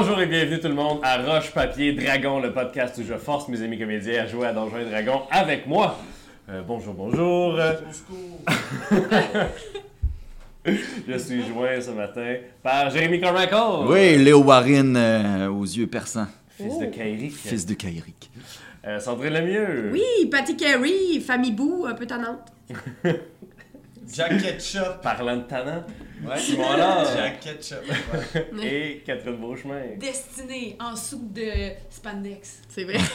Bonjour et bienvenue tout le monde à Roche Papier Dragon, le podcast où je force mes amis comédiens à jouer à Donjons et Dragons avec moi. Euh, bonjour, bonjour. je suis joint ce matin par Jérémy Carmichael. Oui, Léo Warren euh, aux yeux perçants. Fils de Oh. Kairi. Fils de Kairic. Euh, Sandrine Lemieux. Oui, Patty Carey, famille Boo, un peu tannante. Jack Ketchup. Parlant de talent. Ouais. Allard. Jack Ketchup. Ouais. Et Catherine Beauchemin. Destinée en soupe de spandex. C'est vrai.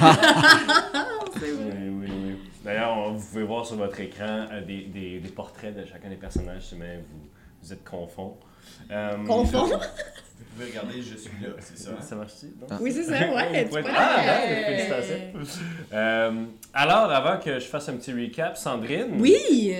C'est Oui, vrai. oui, oui. D'ailleurs, on- vous pouvez voir sur votre écran euh, des, des- des portraits de chacun des personnages si jamais vous, vous êtes confond. Euh, Confond? Vous pouvez regarder, je suis là, c'est ça. Ça marche-tu? Ah. Oui, c'est ça, ouais. tu Ouais. peux- Ah, ben, félicitations. Euh, alors, avant que je fasse un petit recap, Sandrine? Oui!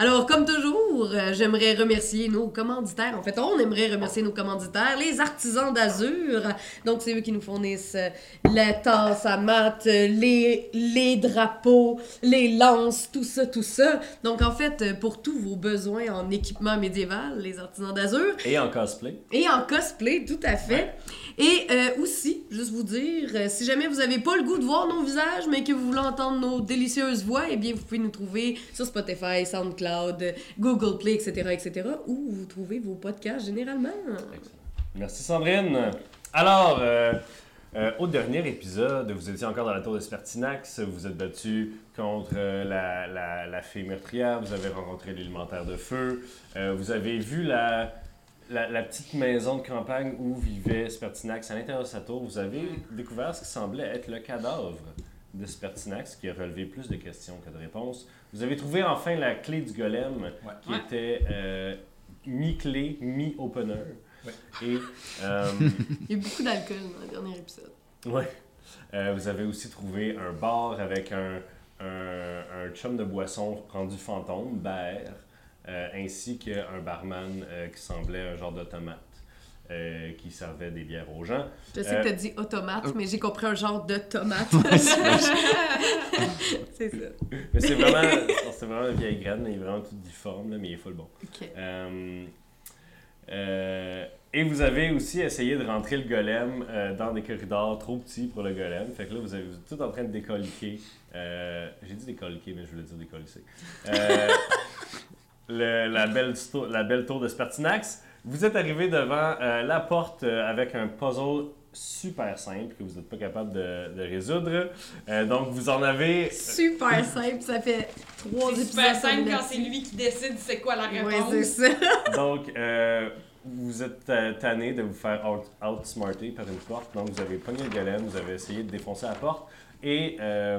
Alors, comme toujours, euh, j'aimerais remercier nos commanditaires. En fait, on aimerait remercier nos commanditaires, les artisans d'Azur. Donc, c'est eux qui nous fournissent euh, la tasse à mat, euh, les, les drapeaux, les lances, tout ça, tout ça. Donc, en fait, pour tous vos besoins en équipement médiéval, les artisans d'Azur, Et en cosplay. Et en cosplay, tout à fait. Et euh, aussi, juste vous dire, euh, si jamais vous n'avez pas le goût de voir nos visages, mais que vous voulez entendre nos délicieuses voix, eh bien, vous pouvez nous trouver sur Spotify, SoundCloud, Google Play, etc., etc., où vous trouvez vos podcasts généralement. Merci Sandrine. Alors, euh, au dernier épisode, vous étiez encore dans la tour de Spertinax, vous êtes battu contre la, la, la fée meurtrière, vous avez rencontré l'élémentaire de feu, vous avez vu la, la, la petite maison de campagne où vivait Spertinax à l'intérieur de sa tour. Vous avez découvert ce qui semblait être le cadavre de Spertinax, qui a relevé plus de questions que de réponses. Vous avez trouvé enfin la clé du golem, Ouais. qui était euh, mi-clé, mi-opener. Ouais. Et euh, Il y a eu beaucoup d'alcool dans le dernier épisode. ouais. Euh, vous avez aussi trouvé un bar avec un, un, un chum de boisson rendu fantôme, Baer, euh, ainsi qu'un barman euh, qui semblait un genre d'automate euh, qui servait des bières aux gens. Je sais Euh, que t'as dit automate, mais j'ai compris un genre de tomate. c'est ça. Mais c'est vraiment, c'est vraiment une vieille graine, il est vraiment tout difforme, là, mais il est full bon. Euh, euh, et vous avez aussi essayé de rentrer le golem euh, dans des corridors trop petits pour le golem. Fait que là, vous, avez, vous êtes tout en train de décolliquer. Euh, J'ai dit décolliquer, mais je voulais dire décollisser. Le- la, belle, sto- la belle tour de Spertinax. Vous êtes arrivé devant euh, la porte euh, avec un puzzle super simple que vous n'êtes pas capable de, de résoudre. Euh, donc, vous en avez... Super simple, ça fait trois épisodes. super simple quand c'est lui qui décide c'est quoi la Ouais, réponse. c'est ça. Donc, euh, vous êtes tanné de vous faire out- outsmarter par une porte. Donc, vous avez pogné le golem, vous avez essayé de défoncer la porte. Et euh,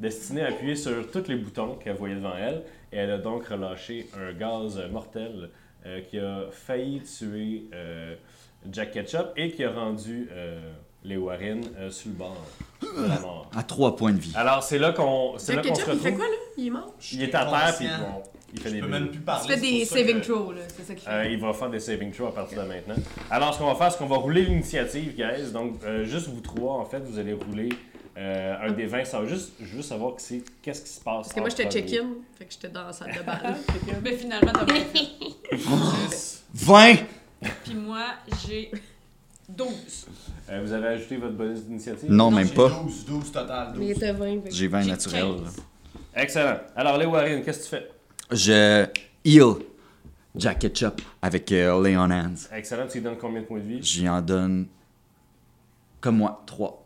Destinée a appuyé sur tous les boutons qu'elle voyait devant elle. Et elle a donc relâché un gaz mortel euh, qui a failli tuer euh, Jack Ketchup et qui a rendu euh, les Warren euh, sur le bord de la mort. À trois points de vie. Alors, c'est là qu'on c'est là Jack qu'on se Ketchup, il fait retrouve. quoi, là? Il est mort? Il est à terre, puis bon, il fait Je des peux même plus parler. Fais c'est des saving que- throws, là. C'est ça qu'il fait. Euh, il va faire des saving throws à partir de maintenant. Alors, ce qu'on va faire, c'est qu'on va rouler l'initiative, guys. Donc, euh, juste vous trois, en fait, vous allez rouler euh, un des 20. Ça va juste, veux savoir que c'est- qu'est-ce qui se passe. Parce que moi, j'étais check-in, fait que j'étais dans la salle de bal. Mais finalement, t'as bien fait. 10. 20! Puis moi, j'ai 12. Euh, vous avez ajouté votre bonus d'initiative? Non, Non, même pas. 12, 12 total. Mais il 12. était 20. fait que- J'ai 20 J'ai naturel. 15. Excellent. Alors, les Warren, qu'est-ce que tu fais? Je heal Jack Ketchup avec euh, Lay on Hands. Excellent. Tu lui donnes combien de points de vie? J'y en donne, comme moi, 3.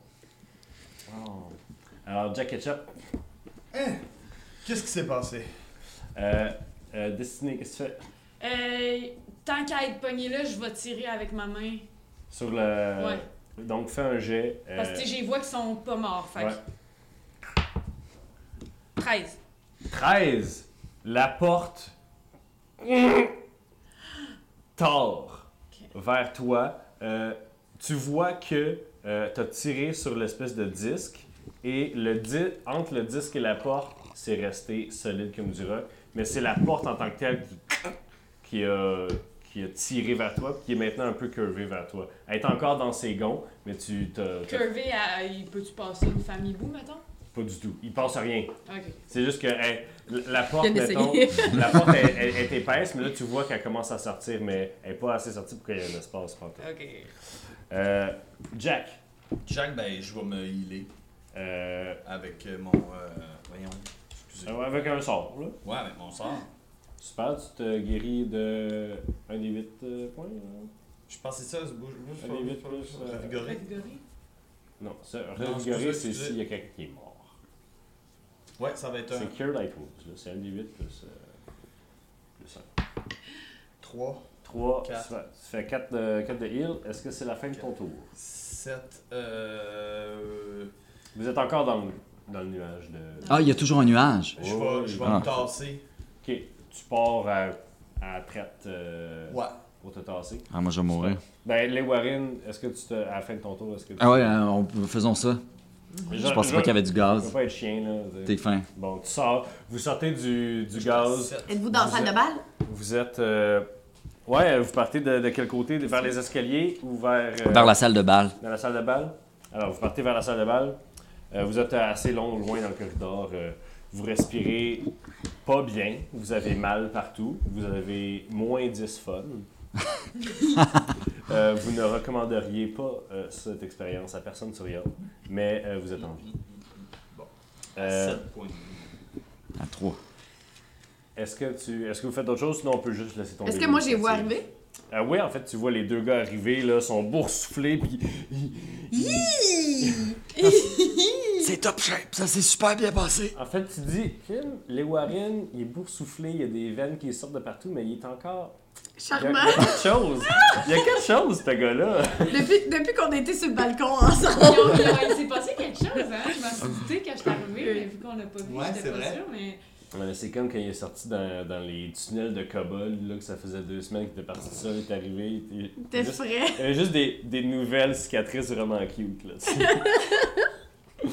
Alors, Jack Ketchup, Hein? Qu'est-ce qui s'est passé? euh, euh, Destinée, qu'est-ce que tu fais? Euh, tant qu'à être pogné là, je vais tirer avec ma main. Sur le. Ouais. Donc, fais un jet. euh, Parce que j'ai vois qu'ils sont pas morts. Fait que- ouais. 13. 13. La porte tord vers toi. Euh, tu vois que tu as tiré sur l'espèce de disque et le di- entre le disque et la porte, c'est resté solide comme du roc. Mais c'est la porte en tant que telle qui, qui a, qui a tiré vers toi, qui est maintenant un peu curvée vers toi. Elle est encore dans ses gonds, mais tu t'as t'as- Curvé, à- il peut-tu passer une famille bout, mettons? pas du tout. Il passe rien. Ok. C'est juste que hey, la porte, mettons, la porte elle, elle- elle est épaisse, mais là tu vois qu'elle commence à sortir, mais elle n'est pas assez sortie pour qu'il y ait un espace. Ok. Euh, Jack, Jack, ben, je vais me healer euh, avec euh, mon. euh, voyons. Excusez. euh, avec un sort, là. Ouais, avec mon sort. Super, tu te guéris de 1 des 8 points. là. Je pensais ça, ce bouge. bouge Allez, vite, plus, Revigoré? Revigoré. Non, ça, revigorer, c'est s'il y a quelqu'un qui est mort. Ouais, ça va être un. C'est Cure Light Wounds, là. C'est 1 des 8 plus, euh, plus 1. 3, 3, tu Quatre. fais, tu fais 4 de, 4 de heal. Est-ce que c'est la fin de ton tour? 7, euh. Vous êtes encore dans le, dans le nuage de. Ah, il y a toujours un nuage. Je vais, je vais ah. me tasser. Ok, tu pars à, à traite euh, Ouais. pour te tasser. Ah, moi, je vais mourir. Ben, les Warren, est-ce que tu te. À la fin de ton tour, est-ce que tu. Ah ouais, euh, on- faisons ça. Je pensais pas qu'il y avait du Je gaz. veux pas être chien, là. T'es fin. Bon, tu sors, vous sortez du, du gaz. Êtes-vous dans la salle de balle? vous êtes. euh, Ouais, vous partez de, de quel côté? Vers les escaliers ou vers. euh, Vers la salle de bal. Dans la salle de bal Alors, vous partez vers la salle de bal. Euh, vous êtes assez long, loin dans le corridor. euh, vous respirez pas bien. Vous avez mal partout. Vous avez moins 10 fun. Euh, vous ne recommanderiez pas euh, cette expérience à personne sur Yelp, mais euh, vous êtes en vie. Bon. Euh, 7 points. À 3. est-ce que tu est-ce que vous faites d'autres choses sinon on peut juste laisser tomber Est-ce que moi, j'ai vu arriver? Ah oui, en fait, tu vois les deux gars arriver, là, sont boursouflés, puis C'est top shape, ça s'est super bien passé. En fait, tu dis, Kim, les Warren, il est boursouflé, il y a des veines qui sortent de partout, mais il est encore. Il y a, il y a Charmant. quelque chose. Il y a quelque chose, ce gars-là. depuis depuis qu'on été sur le balcon ensemble. Il s'est passé quelque chose, hein? Je m'en suis douté quand je suis arrivée, mais vu qu'on l'a pas vu, Ouais, j'étais pas vrai. sûre, mais... C'est comme quand il est sorti dans, dans les tunnels de Kobold, là, que ça faisait deux semaines qu'il était parti ça, il est arrivé. Il était- T'es juste- frais. il y avait juste des, des nouvelles cicatrices vraiment cute, là.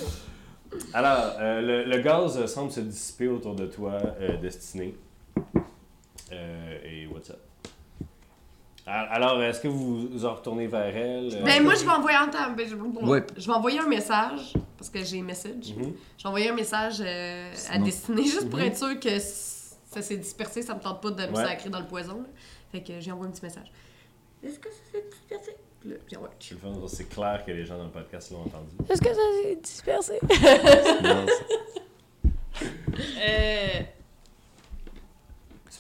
Alors, euh, le, le gaz semble se dissiper autour de toi, euh, Destiné. Euh, et what's up? Al- Alors, est-ce que vous vous en retournez vers elle? euh, Ben, moi, je vais envoyer un temps. ben, je, Ouais. je vais envoyer un message, parce que j'ai message. Mhm. Je vais envoyer un message euh, à Destinée, juste pour Mhm. être sûr que s- ça s'est dispersé. Ça me tente pas de me Ouais. sacrer dans le poison. là. Fait que j'ai envoyé un petit message. Est-ce que ça s'est dispersé? Fais, C'est clair que les gens dans le podcast l'ont entendu. Est-ce que ça s'est dispersé? Non, Euh,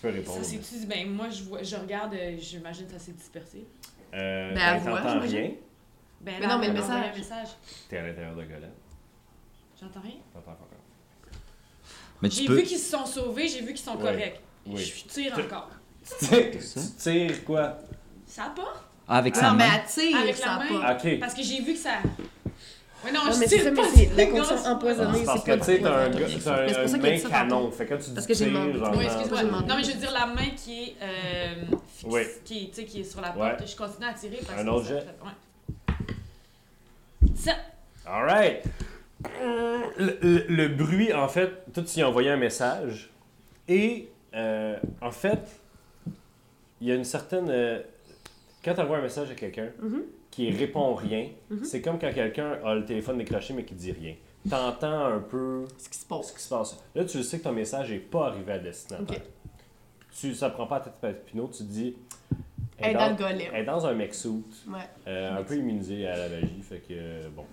peux répondre. ça s'est-tu... Ben, moi, je, vois, je regarde, euh, j'imagine que ça s'est dispersé. Euh, Ben, ben, t'entends rien? Ben, Mais là, non, mais le message. message. T'es à l'intérieur de Golem. J'entends rien? T'entends pas encore. Mais tu J'ai peux. vu qu'ils se sont sauvés, j'ai vu qu'ils sont Ouais. corrects. Oui. Je tire encore. Tu tires, quoi? Ça part? Ah, avec Non, sa mais main? elle tire, Avec la main. Ok. Parce que j'ai vu que ça... Ouais, non, Non, je mais c'est tire ça, mais pas c'est la gaz. empoisonnée. C'est parce que pas tu sais, t'as un, du gars- poison. t'as Mais c'est un, pour ça un qu'il a main ça canon. Fait que quand tu dis Parce que j'ai. Oui, Ouais, excuse-moi. Non, mais je veux dire la main qui est, euh, fixe, Oui. qui, est, qui sur la Ouais. porte. Je continue à tirer parce Un autre ça jet? fait- Ouais. Ça. Alright. Le, le- le bruit, en fait, toi, tu y as envoyé un message. Et, euh, en fait, il y a une certaine. euh, quand tu envoies un message à quelqu'un Mhm. Qui répond rien, Mhm. c'est comme quand quelqu'un a le téléphone décroché mais qui dit rien. T'entends un peu Ce qui se ce passe. qui se passe. Là, tu sais que ton message n'est pas arrivé à destinataire. Tu, ça prend pas la tête de Pinot, tu te dis. Elle est dans le golem. elle est dans un mec suit, Ouais. euh, un peu immunisé à la magie, fait que euh, bon.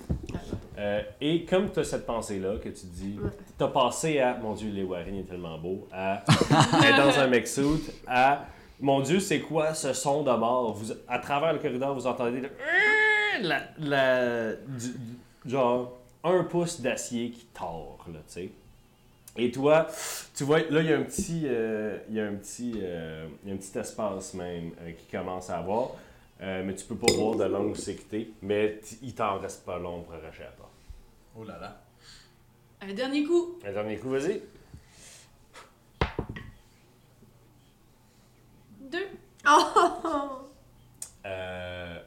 Euh, et comme tu as cette pensée-là que tu dis, tu as passé à mon Dieu, les Warren est tellement beau, à être dans un mec suit, à mon Dieu, c'est quoi ce son de mort? Vous, À travers le corridor, vous entendez le- la, la- du- genre un pouce d'acier qui tord, là, tu sais. Et toi, tu vois, là, il y a un petit, euh, il y a un petit, euh, il y a un petit espace même euh, qui commence à avoir. Euh, mais tu peux pas voir de longue sécurité. Mais t- il t'en reste pas long pour arracher la porte. Oh là là. Un dernier coup. Un dernier coup, vas-y. Deux. Oh! Euh,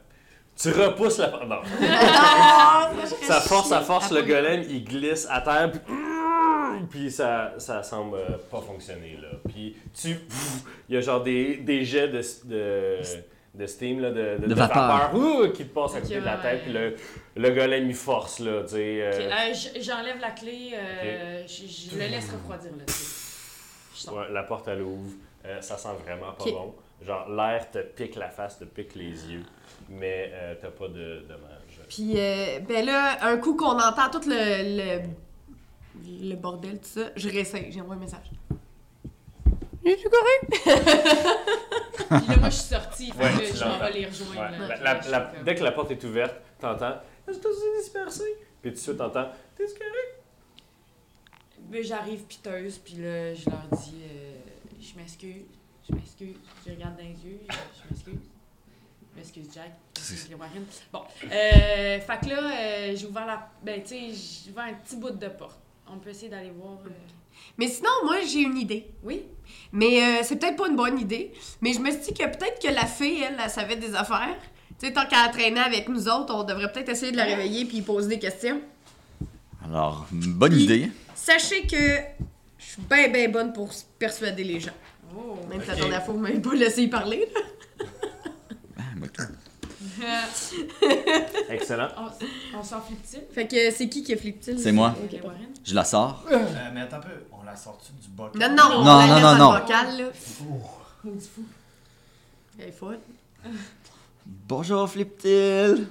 tu repousses la porte. Non. Ah, Ça force, ça force, le Après- golem, il glisse à terre, puis, puis ça, ça semble pas fonctionner, là. Puis tu... Il y a genre des, des jets de, de, de steam, là, de, de, De vapeur. ouh, qui te passent à côté de la ouais, tête, puis le, le golem, il force, là, tu sais. Ok, euh, euh, J'enlève la clé, euh, je, je le laisse refroidir ouais, la porte, elle ouvre. Euh, ça sent vraiment pas bon. Genre, l'air te pique la face, te pique les yeux, mais euh, t'as pas de dommages. Puis, euh, ben là, un coup qu'on entend tout le, le, le bordel, tout ça, je réessaye, j'envoie un message. Es-tu correct? Puis là, moi, je suis sortie, fait Ouais, que je m'en vais les rejoindre. Ouais. là. La- la- Je la- suis comme- dès que la porte est ouverte, t'entends Est-ce que t'as dispersé Puis tout de suite, t'entends T'es correct Ben, j'arrive piteuse, puis là, je leur dis euh, Je m'excuse, je m'excuse. Je regarde dans les yeux, je, je m'excuse. Je m'excuse, Jack. Je Warren. Bon, euh, fait que là, euh, j'ai ouvert la. Ben, tu sais, j'ai ouvert un petit bout de porte. On peut essayer d'aller voir. euh, Mais sinon, moi, j'ai une idée. Oui? Mais euh, c'est peut-être pas une bonne idée. Mais je me suis dit que peut-être que la fille, elle, elle savait des affaires. Tu sais, tant qu'elle traînait avec nous autres, on devrait peut-être essayer de la réveiller puis poser des questions. Alors, bonne Puis- idée. Sachez que suis bien, bien bonne pour persuader les gens. Oh! Même si la Ok. dernière fois, vous m'avez pas laissé y parler. là. Ah. Excellent. on on s'en flippe-t-il? Fait que c'est qui qui a flippé C'est moi. Je la sors. Euh, mais attends un peu, on la sort-tu du bocal? Non, non, on Non, la non, laisse non, non. bocal, là. On dit fou. Elle est folle. Bonjour, Fliptil.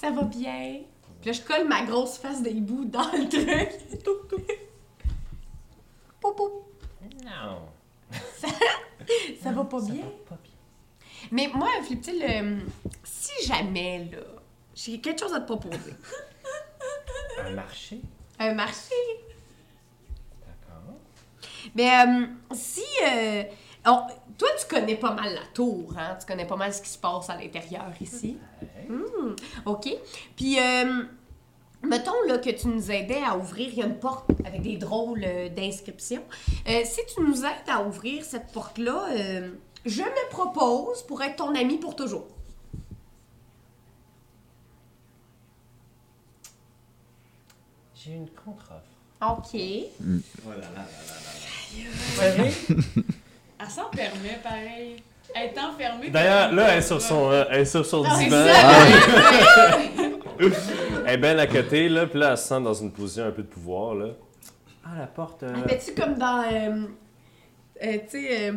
Ça va bien. Puis là, je colle ma grosse face d'hibou dans le truc. Pou, pou. Non. Ça va pas bien? Mais moi, Fliptil, euh, si jamais, là, j'ai quelque chose à te proposer. Un marché? Un marché. D'accord. Mais euh, si. euh, on- toi, tu connais pas mal la tour, hein? Tu connais pas mal ce qui se passe à l'intérieur ici. Hmm, OK. Puis, euh, mettons là, que tu nous aidais à ouvrir. Il y a une porte avec des drôles euh, d'inscriptions. Euh, si tu nous aides à ouvrir cette porte-là, euh, je me propose pour être ton ami pour toujours. J'ai une contre-offre. OK. Oh là là là là là là. Elle s'en permet, pareil. Elle est enfermée. D'ailleurs, là, elle est sur son, euh, elle est sur son Ah, divan. ça. Elle est bien à côté, là, puis là, elle se sent dans une position un peu de pouvoir, là. Ah, la porte. euh, Elle fait-tu comme dans. euh, euh, tu sais, euh,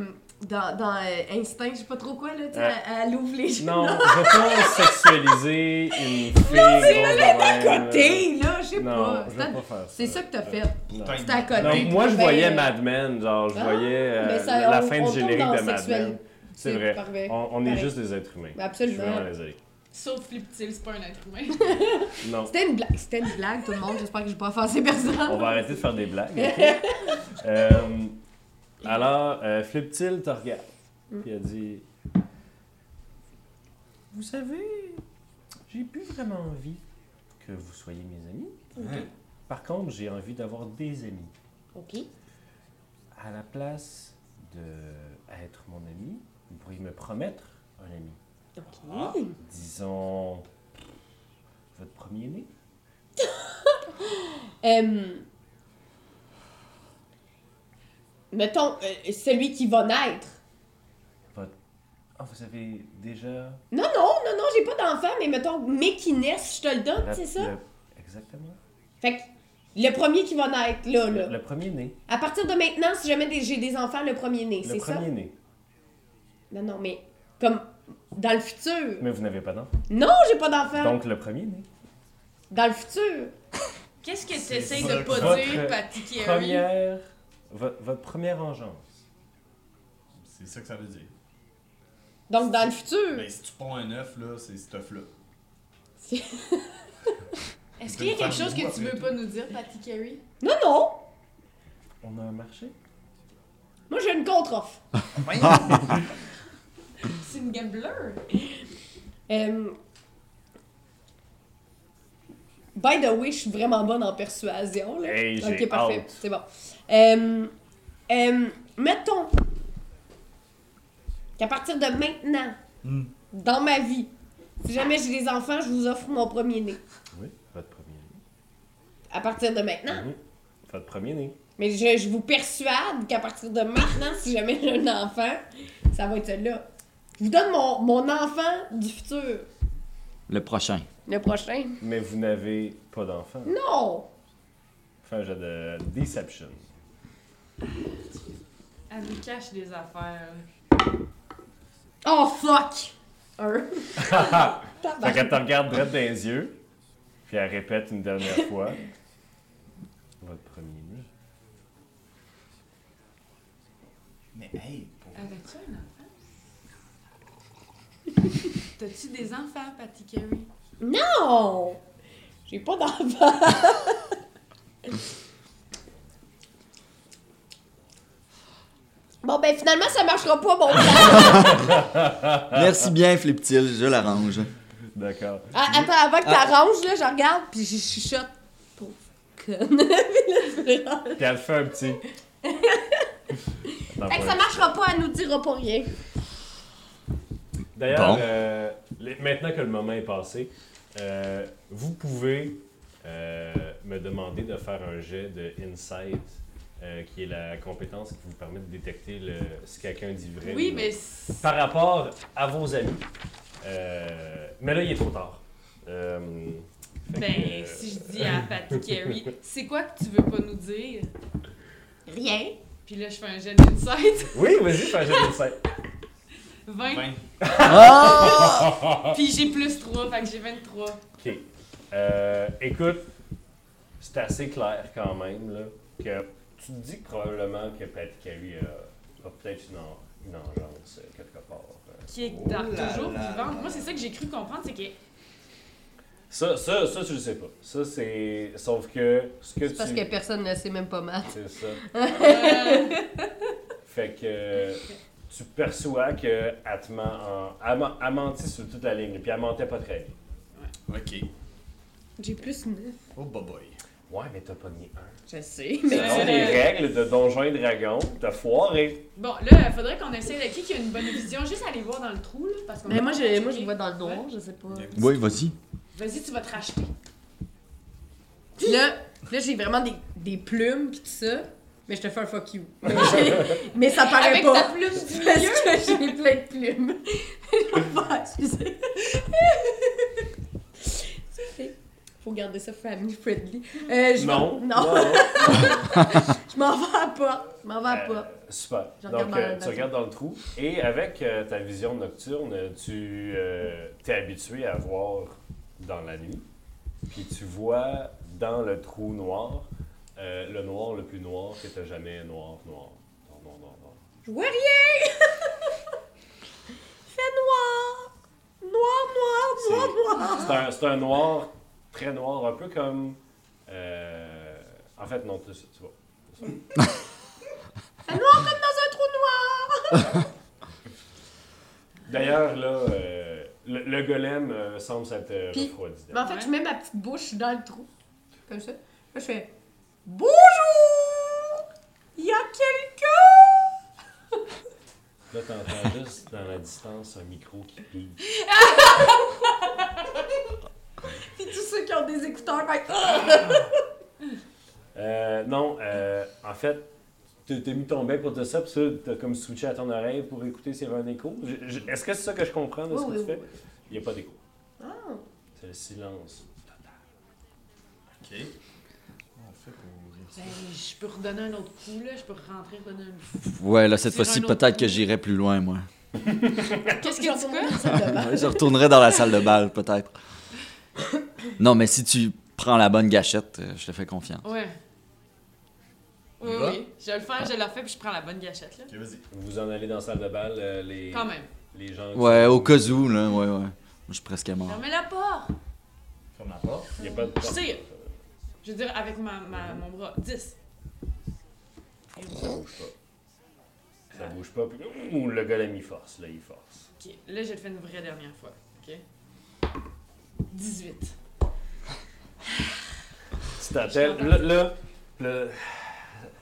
dans, dans euh, Instinct, je sais pas trop quoi, là, tu sais, Euh, elle, elle ouvre les Non, je veux pas sexualiser une fille. c'est là, de à côté, là, je sais Non, pas. je C'est ça. C'est ça que t'as fait. Non. C'était à côté. Non, moi, je Ben, voyais euh, Mad Men, genre, je ah, voyais euh, ça, la on- fin on du générique de Mad. Men. C'est vrai. Parfait. On, on est Pareil. juste des êtres humains. Ben, absolument. Je suis vraiment désolé. Sauf Flip-Til, c'est pas un être humain. Non. C'était une blague, c'était une blague, tout le monde. J'espère que j'ai pas offensé personne. On va arrêter de faire des blagues. ok? Euh, alors, euh, Flip-Til te regarde. Mm. Puis elle dit Vous savez, j'ai plus vraiment envie que vous soyez mes amis. Par contre, j'ai envie d'avoir des amis. Ok. À la place de être mon ami, vous pourriez me promettre un ami. Ok. Disons votre premier-né. Euh, mettons, euh, celui qui va naître. Votre... Ah, vous avez déjà. Non, non, non, non, j'ai pas d'enfant, mais mettons, mais qui naissent, je te le donne, c'est ça? le- Exactement. Fait que le premier qui va naître, là, là. Le, le premier-né. À partir de maintenant, si jamais des- j'ai des enfants, le premier-né, Le c'est ça? premier-né. Non, non, mais comme dans le futur. Mais vous n'avez pas d'enfant. Non, j'ai pas d'enfant. Donc le premier-né. Dans le futur. Qu'est-ce que C'est t'essayes ça de pas dire, Patty Carey? Première. Vo- votre première engeance. C'est ça que ça veut dire. Donc dans le futur. Ben, si tu ponds un œuf, là, c'est cet œuf-là. Est-ce qu'il y a quelque chose que tu veux pas nous dire, Patty Carey? Non, non. On a un marché? Moi, j'ai une contre-offre. C'est une gambler. Euh, By the way, je suis vraiment bonne en persuasion. Là. Hey, ok, parfait. C'est bon. Euh, euh, mettons qu'à partir de maintenant, Hmm. dans ma vie, si jamais j'ai des enfants, je vous offre mon premier-né. Oui, votre premier-né. À partir de maintenant. Mhm. Votre premier-né. Mais je, je vous persuade qu'à partir de maintenant, si jamais j'ai un enfant, ça va être celui-là. Je vous donne mon, mon enfant du futur. Le prochain. Le prochain. Mais vous n'avez pas d'enfant. Non! Enfin, un jeu de Deception. Elle nous cache des affaires. Oh fuck! Un. Fait qu'elle te regarde droit dans les yeux, puis elle répète une dernière fois. Votre premier nid. Mais hey, pour... Avais-tu un enfant? T'as-tu des enfants, Patty Carey? Non! J'ai pas d'enfant. bon, ben finalement, ça marchera pas, mon plan. Merci bien, Fliptil, je l'arrange. D'accord. Ah, attends, avant que t'arranges, là, je regarde, puis je chuchote. Pauvre conne. Puis elle fait un petit. Attends, Fait que ça marchera pas, elle nous dira pas rien. D'ailleurs, Bon. euh, maintenant que le moment est passé, euh, vous pouvez euh, me demander de faire un jet de Insight, euh, qui est la compétence qui vous permet de détecter le, si quelqu'un dit vrai. Oui, ou mais. Par rapport à vos amis. Euh, mais là, il est trop tard. Euh, Ben, que, euh, si je dis à Patty Carey, c'est quoi que tu veux pas nous dire? Rien. Puis là, je fais un jet d'insight. Oui, vas-y, fais un jet d'Insight. 20. 20. Ah! Puis j'ai plus 3, fait que j'ai 23. Ok. Euh, écoute, c'est assez clair quand même là, que tu te dis probablement que Patty Carey a, a peut-être une, en- une engeance euh, quelque part. euh. Qui est Oh là toujours vivante. Moi, c'est ça que j'ai cru comprendre, c'est que. Ça, ça, ça, tu le sais pas. Ça, c'est. Sauf que ce que tu. Parce que personne ne sait même pas maths. C'est ça. Fait que tu perçois que elle te ment en. Elle, elle mentit sur toute la ligne, puis elle mentait pas très bien. Ok. J'ai plus 9. Oh, boy boy. Ouais, mais t'as pas mis un. Je sais, mais. Selon les règles de Donjons et Dragons, t'as foiré. Bon, là, il faudrait qu'on essaye de qui qui a une bonne vision. Juste aller voir dans le trou, là. Parce qu'on Mais moi, je, moi, je vois dans le noir, Ouais. je sais pas. Oui, vas-y. Vas-y, tu vas te racheter. Là, là j'ai vraiment des, des plumes pis tout ça. Mais je te fais un fuck you. Mais, ça paraît Avec pas. ta plume du Parce milieu. que j'ai plein de plumes. Je vais pas, excusez. C'est- Faut garder ça family friendly. Euh, je Non. non. je m'en vais à porte. Je m'en vais à la Euh, super. Regarde Donc, euh, tu regardes dans le trou et avec euh, ta vision nocturne, tu euh, t'es habitué à voir dans la nuit. Puis tu vois dans le trou noir euh, le noir le plus noir que tu jamais noir, noir. Noir, noir, noir, noir. Je vois rien! Il fait noir! Noir, noir, noir, noir! C'est un, c'est un noir très noir, un peu comme. euh, en fait, non, tu, tu vois. Fait noir comme dans un trou noir! D'ailleurs, là, euh, le, le golem euh, semble s'être euh, refroidi. Mais en fait, Ouais. je mets ma petite bouche dans le trou. Comme ça. Là, je fais Bonjour! Il y a quelqu'un! Là, t'entends juste dans la distance un micro qui pique. Puis tous ceux qui ont des écouteurs, ben, Euh, non, euh, en fait, tu t'es mis ton bec pour te ça, puis ça, t'as comme switché à ton oreille pour écouter s'il y avait un écho. Je- je- Est-ce que c'est ça que je comprends de ce que oui, tu fais? oui. Il n'y a pas d'écho. Ah. C'est le silence. Ok. Comment on fait pour ouvrir ça? Ben, je peux redonner un autre coup, là. Je peux rentrer, redonner un Ouais, là, cette fois-ci, peut-être que j'irai plus loin, moi. Qu'est-ce que tu fais? Je retournerai dans la salle de bal, peut-être. Non, mais si tu prends la bonne gâchette, euh, je te fais confiance. Ouais. Oui, y oui. Je vais le faire, je le refais, puis je prends la bonne gâchette, là. Vas-y. Vous en allez dans la salle de bal, euh, les, Quand même. les gens. Ouais, au cas où, là, ouais, ouais. Moi, je suis presque mort. Fermez la porte! Ferme la porte. Il n'y a pas de Je tire. Je veux dire, avec ma, ma, mon bras. 10. Ça bouge pas. Ça bouge pas. Puis, ouh, le golem, il force. Là, il force. Ok, là, je le fais une vraie dernière fois. Ok? 18. Tu t'attelles. Là, là, le-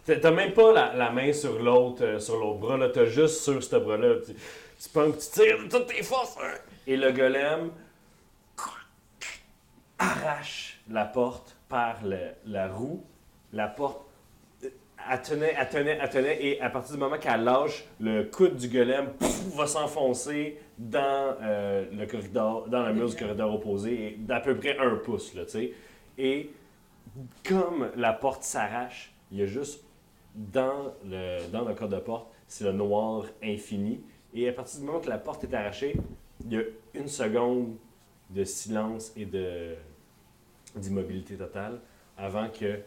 t'as- t'as même pas la, la main sur l'autre euh, sur l'autre bras, là. T'as juste sur ce bras-là. Tu, tu tu tires de toutes tes forces. hein. Et le golem arrache la porte par la roue. La porte. euh, Elle tenait, elle tenait, elle tenait, et à partir du moment qu'elle lâche, le coude du golem pouf, va s'enfoncer dans euh, le corridor, dans le mur du corridor opposé, d'à peu près un pouce, là, tu sais. Et comme la porte s'arrache, il y a juste dans le, dans le corps de porte c'est le noir infini. Et à partir du moment que la porte est arrachée, il y a une seconde de silence et de d'immobilité totale avant que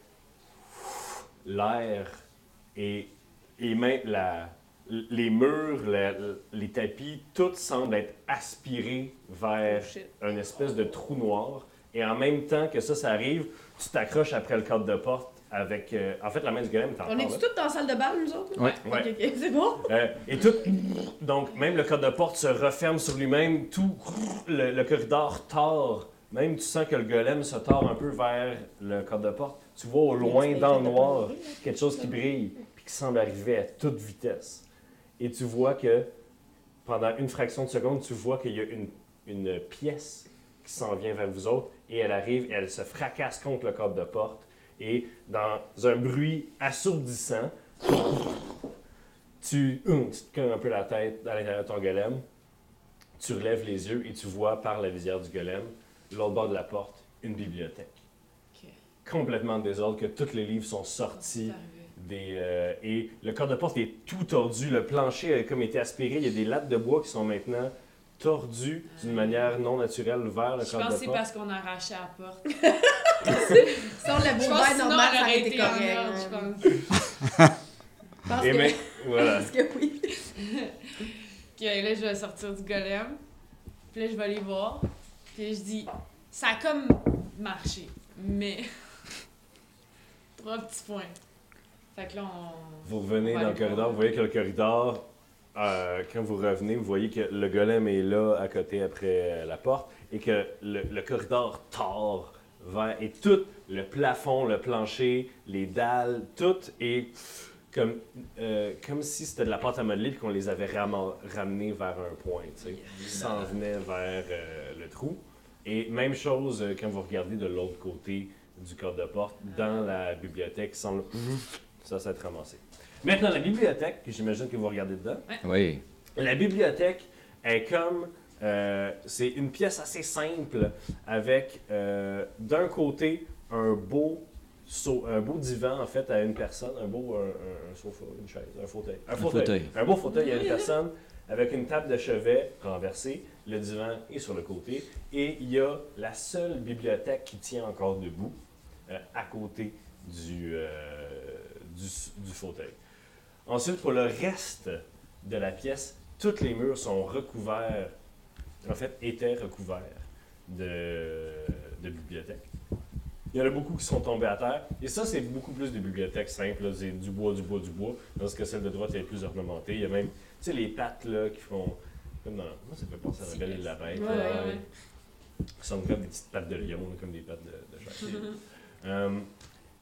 l'air et, et même la, les murs, la- les tapis, tout semble être aspiré vers Oh un espèce de trou noir. Et en même temps que ça, ça arrive, tu t'accroches après le cadre de porte avec... euh, en fait, la main du golem est On est-tu tous dans la salle de bal, nous autres? Ouais. Ouais. Ok, ok, c'est bon. Euh, et tout, donc même le code de porte se referme sur lui-même, tout le, le corridor tord. Même tu sens que le golem se tord un peu vers le code de porte. Tu vois au loin, dans le noir, quelque chose qui brille, puis qui semble arriver à toute vitesse. Et tu vois que pendant une fraction de seconde, tu vois qu'il y a une, une pièce qui s'en vient vers vous autres, et elle arrive et elle se fracasse contre le code de porte. Et dans un bruit assourdissant, tu, hum, tu te cognes un peu la tête à l'intérieur de ton golem. Tu relèves les yeux et tu vois par la visière du golem, l'autre bord de la porte, une bibliothèque. Complètement en désordre, que tous les livres sont sortis. Des, euh, et le corps de porte est tout tordu. Le plancher a comme été aspiré. Il y a des lattes de bois qui sont maintenant tordues d'une manière non naturelle vers le Je corps pense que de c'est porte. parce qu'on a arraché la porte. Si on l'avait Je ouvert normal, ça aurait été correct. ordre, je pense. Je Et que- mais, voilà. Parce que oui. Ok, là, je vais sortir du golem. Puis là, je vais aller voir. Puis je dis, ça a comme marché, mais. Trois petits points. Fait que là, on. Vous revenez on dans le corridor, voir. vous voyez que le corridor, euh, quand vous revenez, vous voyez que le golem est là à côté après euh, la porte et que le, le corridor tord vers. Et tout, le plafond, le plancher, les dalles, tout est comme, euh, comme si c'était de la pâte à modeler et qu'on les avait ramenés vers un point. tu sais. Ils s'en venaient vers euh, le trou. Et même chose euh, quand vous regardez de l'autre côté du corps de porte, dans la bibliothèque, il semble ça s'être ramassé. Maintenant, la bibliothèque, que j'imagine que vous regardez dedans, Oui. la bibliothèque est comme. euh, c'est une pièce assez simple avec euh, d'un côté un beau, so- un beau divan en fait à une personne, un beau un, un- un sofa, une chaise, un fauteuil. Un, fauteuil. Un beau fauteuil à une personne avec une table de chevet renversée. Le divan est sur le côté. Et il y a la seule bibliothèque qui tient encore debout euh, à côté du, euh, du, fauteuil. Ensuite, pour le reste de la pièce, tous les murs sont recouverts, en fait, étaient recouverts de, de bibliothèques. Il y en a beaucoup qui sont tombés à terre. Et ça, c'est beaucoup plus des bibliothèques simples. C'est du bois, du bois, du bois. Tandis que celle de droite est plus ornementée. Il y a même, sais, les pattes là, qui font. Comme dans. Moi, ça fait penser à la belle et la bête. Ouais, là, ouais, qui sont comme des petites pattes de lion, comme des pattes de, de chat. Euh,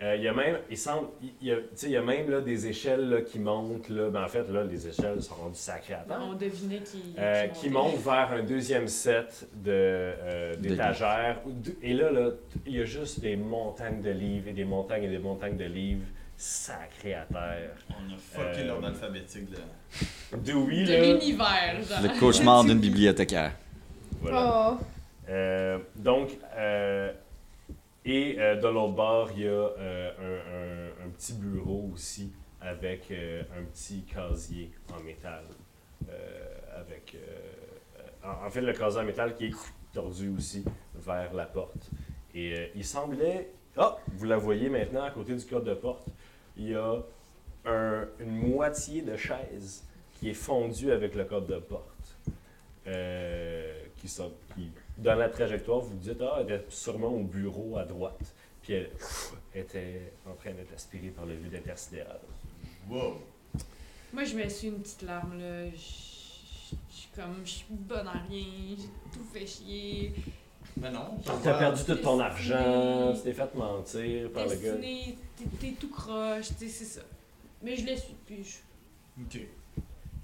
euh, il y a même, il semble, il y tu il y a même là, des échelles là, qui montent. Là. Ben, en fait, là, les échelles sont rendues sacrées à terre. On devinait qui. Euh, qui monte vers un deuxième set de, euh, d'étagères. Et là, là, il y a juste des montagnes de livres et des montagnes et des montagnes de livres sacrés à terre. On a fucké Euh, l'ordre alphabétique de. De là, l'univers, genre. Le cauchemar d'une bibliothécaire. voilà. Oh. Euh, donc, euh, et euh, de l'autre bord, il y a euh, un, un- un petit bureau aussi avec euh, un petit casier en métal. euh, avec, euh, en, en fait, le casier en métal qui est tordu aussi vers la porte. Et euh, il semblait. Ah, vous la voyez maintenant à côté du code de porte. Il y a un- une moitié de chaise qui est fondue avec le code de porte. Euh, qui, qui, dans la trajectoire, vous dites, ah, elle était sûrement au bureau à droite. Puis elle pff, était en train d'être aspirée par le vide intersidéral. Wow! Moi, je me suis une petite larme, là. Je je suis comme, je suis bonne à rien, j'ai tout fait chier. Mais non, T'as perdu tout ton argent, tu t'es fait mentir par le gars. T'es- tout croche, tu sais, c'est ça. Mais je le suis, puis je, Ok.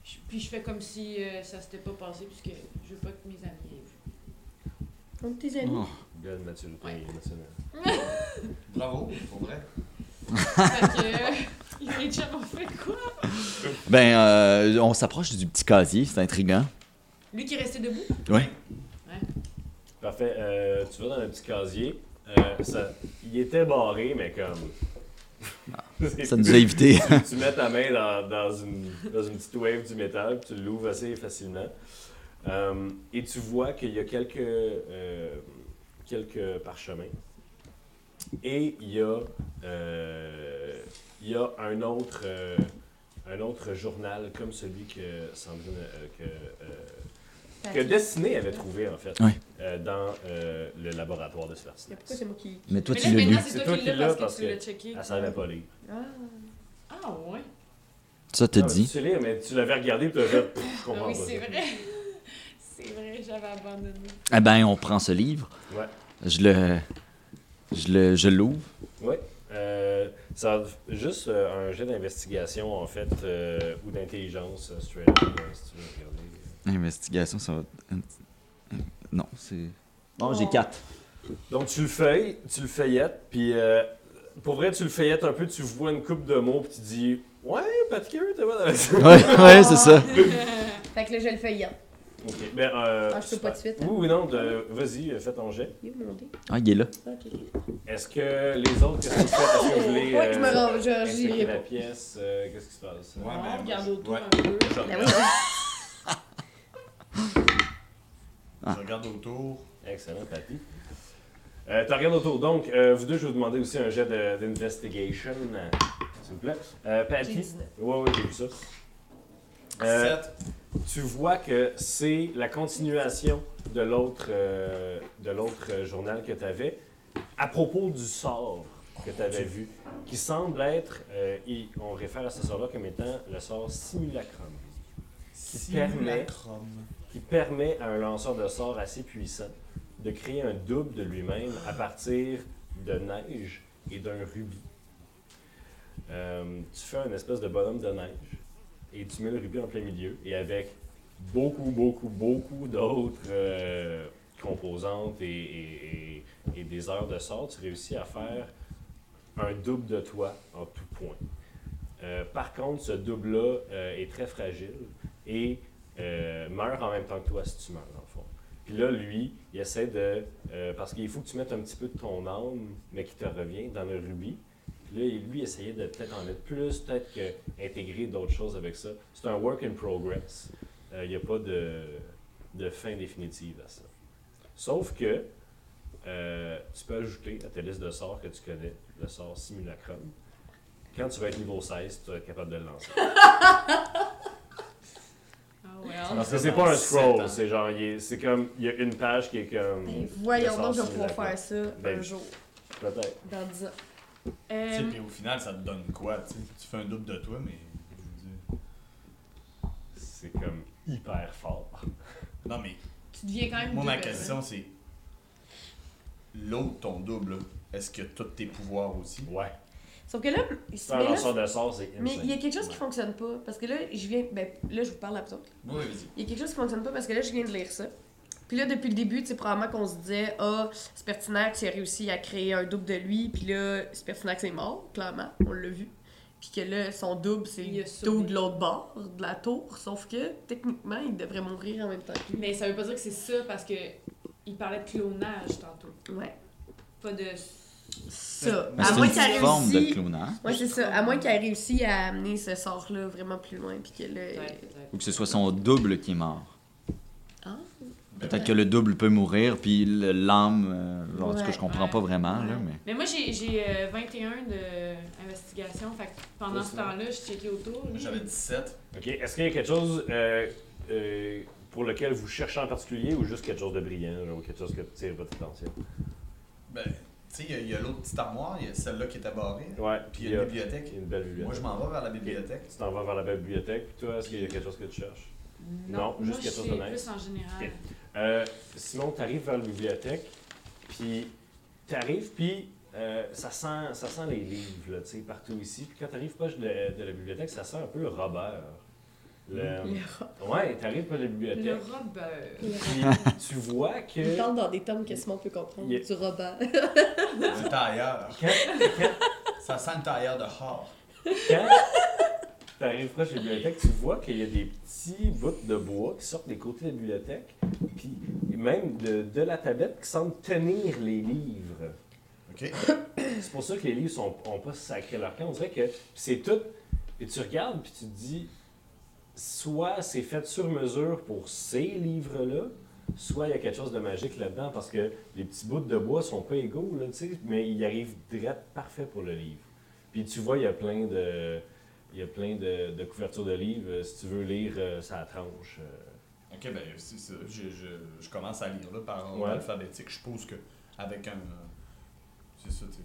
je- puis je fais comme si euh, ça s'était pas passé, puisque je veux pas que mes amis aient vu. Comme tes amis. Oh. Gars de maturité Ouais. émotionnelle. Bravo, pour vrai. Fait que, euh, les chums ont fait quoi? Ben, euh, on s'approche du petit casier, c'est intriguant. Lui qui est resté debout? Oui. Parfait. Euh, tu vas dans le petit casier. Euh, ça, il était barré, mais comme. Ça nous a évités. tu, tu mets ta main dans, dans une, dans une petite wave du métal, puis tu l'ouvres assez facilement. Euh, et tu vois qu'il y a quelques, quelques parchemins. Et il y a, il y a un, autre, un autre journal comme celui que Sandrine, que, que Destiné avait trouvé en fait Oui. euh, dans euh, le laboratoire de Mais Svertinax. pourquoi c'est moi qui. Mais toi, Mais tu là, l'as lu. maintenant, C'est toi qui l'as parce que tu l'as checké. Elle savait pas lire. Ah. Ah, ouais. Ça te Non, mais dit. Tu sais lire, mais tu l'avais regardé et tu as fait Pff, je Ah comprends oui, c'est vrai. C'est vrai, j'avais abandonné. Eh ben, on prend ce livre. Ouais. Je le. Je le. Je l'ouvre. Oui. Euh, ça juste euh, un jet d'investigation, en fait, euh, ou d'intelligence, euh, straight euh, si tu veux regarder. Investigation, ça va. Non, c'est. Non, j'ai. 4. Donc, tu le feuilles, tu le feuillettes, puis euh, pour vrai, tu le feuillettes un peu, tu vois une coupe de mots, puis tu dis Ouais, Patrick, t'es bon avec ça. Ouais, ouais, c'est ça. Fait que là, je le hier. Ok, ben. Euh, Ah, je peux pas de suite, hein? Oui, oui, non, de- vas-y, euh, fais ton jet. Ah, il est là. Ok. Est-ce que les autres, qu'est-ce que vous faites? Est-ce que vous voulez. Ouais, je me euh, rends, je- inspecter j'irai la pièce Euh, Qu'est-ce qui se passe? Ouais, ben, regarde autour ouais. un peu. Je Ben oui, regarde, hein. Ah. je regarde autour. Excellent, Patty. Euh, tu regardes autour. Donc, euh, vous deux, je vais vous demander aussi un jet d'investigation, euh, s'il vous plaît. Euh, J'ai Patty. 19. Ouais, ouais, j'ai vu ça. Euh, 7. tu vois que c'est la continuation de l'autre de l'autre journal que tu avais à propos du sort que tu avais vu, qui semble être, euh, et on réfère à ce sort-là comme étant le sort simulacrum, permet- qui permet à un lanceur de sort assez puissant de créer un double de lui-même à partir de neige et d'un rubis. Euh, tu fais un espèce de bonhomme de neige et tu mets le rubis en plein milieu et avec beaucoup, beaucoup, beaucoup d'autres euh, composantes et, des heures de sort, tu réussis à faire un double de toi en tout point. Euh, par contre, ce double-là est très fragile et euh, meurt en même temps que toi si tu meurs, dans le fond. Puis là, lui, il essaie de. euh, parce qu'il faut que tu mettes un petit peu de ton âme, mais qui te revient dans le rubis. Puis là, lui, essayait de peut-être en mettre plus, peut-être que intégrer d'autres choses avec ça. C'est un work in progress. Euh, Il n'y a pas de, de fin définitive à ça. Sauf que euh, tu peux ajouter à ta liste de sorts que tu connais le sort simulacrum. Quand tu vas être niveau 16, tu vas être capable de le lancer. Parce que c'est pas un scroll, c'est genre, c'est comme, il y a une page qui est comme. Ben, voyons donc, je vais pouvoir faire ça Ben, un jour, Peut-être. dans 10 ans. Tu sais, Euh, puis au final, ça te donne quoi, tu fais un double de toi, mais. C'est comme hyper fort. Non, mais tu deviens quand même moi, ma double, question, c'est. L'autre, ton double, est-ce que tous tes pouvoirs aussi? Ouais. Sauf que là, C'est un lanceur de sorts, c'est mais il y a quelque chose qui fonctionne pas. Parce que là, je viens. Ben, là, je vous parle à vous autres. Oui, vas-y. Il y a quelque chose qui fonctionne pas parce que là, je viens de lire ça. Puis là, depuis le début, c'est probablement qu'on se disait, ah, Spertinax, il a réussi à créer un double de lui. Puis là, Spertinax est mort, clairement. On l'a vu. Puis que là, son double, c'est le de l'autre bord de la tour. Sauf que, techniquement, il devrait mourir en même temps que lui. Mais ça veut pas dire que c'est ça parce que il parlait de clonage tantôt. Ouais. Pas de. Ça. Mais À c'est moins ait forme de réussi. clonage. Ouais, c'est ça. À moins qu'il ait réussi à amener ce sort-là vraiment plus loin. Puis que peut-être. Ou que ce soit son double qui est mort. Ah. Peut-être que le double peut mourir, puis le- l'âme, euh, genre, en tout cas, Ouais. je comprends pas vraiment, là, mais... Mais moi, j'ai j'ai, euh, 21 d'investigation. Fait que pendant Ouais, ce temps-là, je checkais autour. J'avais 17. Ok, est-ce qu'il y a quelque chose euh, euh, pour lequel vous cherchez en particulier ou juste quelque chose de brillant, genre, ou quelque chose que tire votre attention? Ben, sais, il y a- l'autre petite armoire, il y a celle-là qui est barrée. Ouais, Puis il y a une bibliothèque. il y a une belle bibliothèque. Moi, je m'en vais vers la bibliothèque. Tu t'en vas vers la belle bibliothèque, puis toi, est-ce qu'il y a quelque chose que tu cherches? Non, juste moi, quelque chose de plus en général. Euh, sinon, tu arrives vers la bibliothèque, puis tu arrives, puis euh, ça, sent, ça sent les livres, tu sais, partout ici. Puis quand tu arrives proche de, de la bibliothèque, ça sent un peu le Robert. Le... Le Ouais, tu arrives proche de la Le bibliothèque, Robert. puis tu vois que... Il parle dans des termes que Simon peut comprendre. Il- Du Robert. Le tailleur. Quand, quand, Ça sent le tailleur de Hor. quand tu arrives proche de la bibliothèque, tu vois qu'il y a des petits bouts de bois qui sortent des côtés de la bibliothèque, puis même de, de la tablette qui semblent tenir les livres. Ok. C'est pour ça que les livres sont, ont pas sacré leur camp. On dirait que c'est tout. Et tu regardes, puis tu te dis, soit c'est fait sur mesure pour ces livres-là, soit il y a quelque chose de magique là-dedans, parce que les petits bouts de bois sont pas égaux, là, tu sais, mais ils arrivent direct parfait pour le livre. Puis tu vois, il y a plein de. Il y a plein de, de couvertures de livres. Euh, Si tu veux lire, euh, ça tranche. euh, Ok, ben c'est ça. Je, je, je commence à lire là, par ordre Ouais. alphabétique. Je suppose que avec un. C'est ça, tu sais.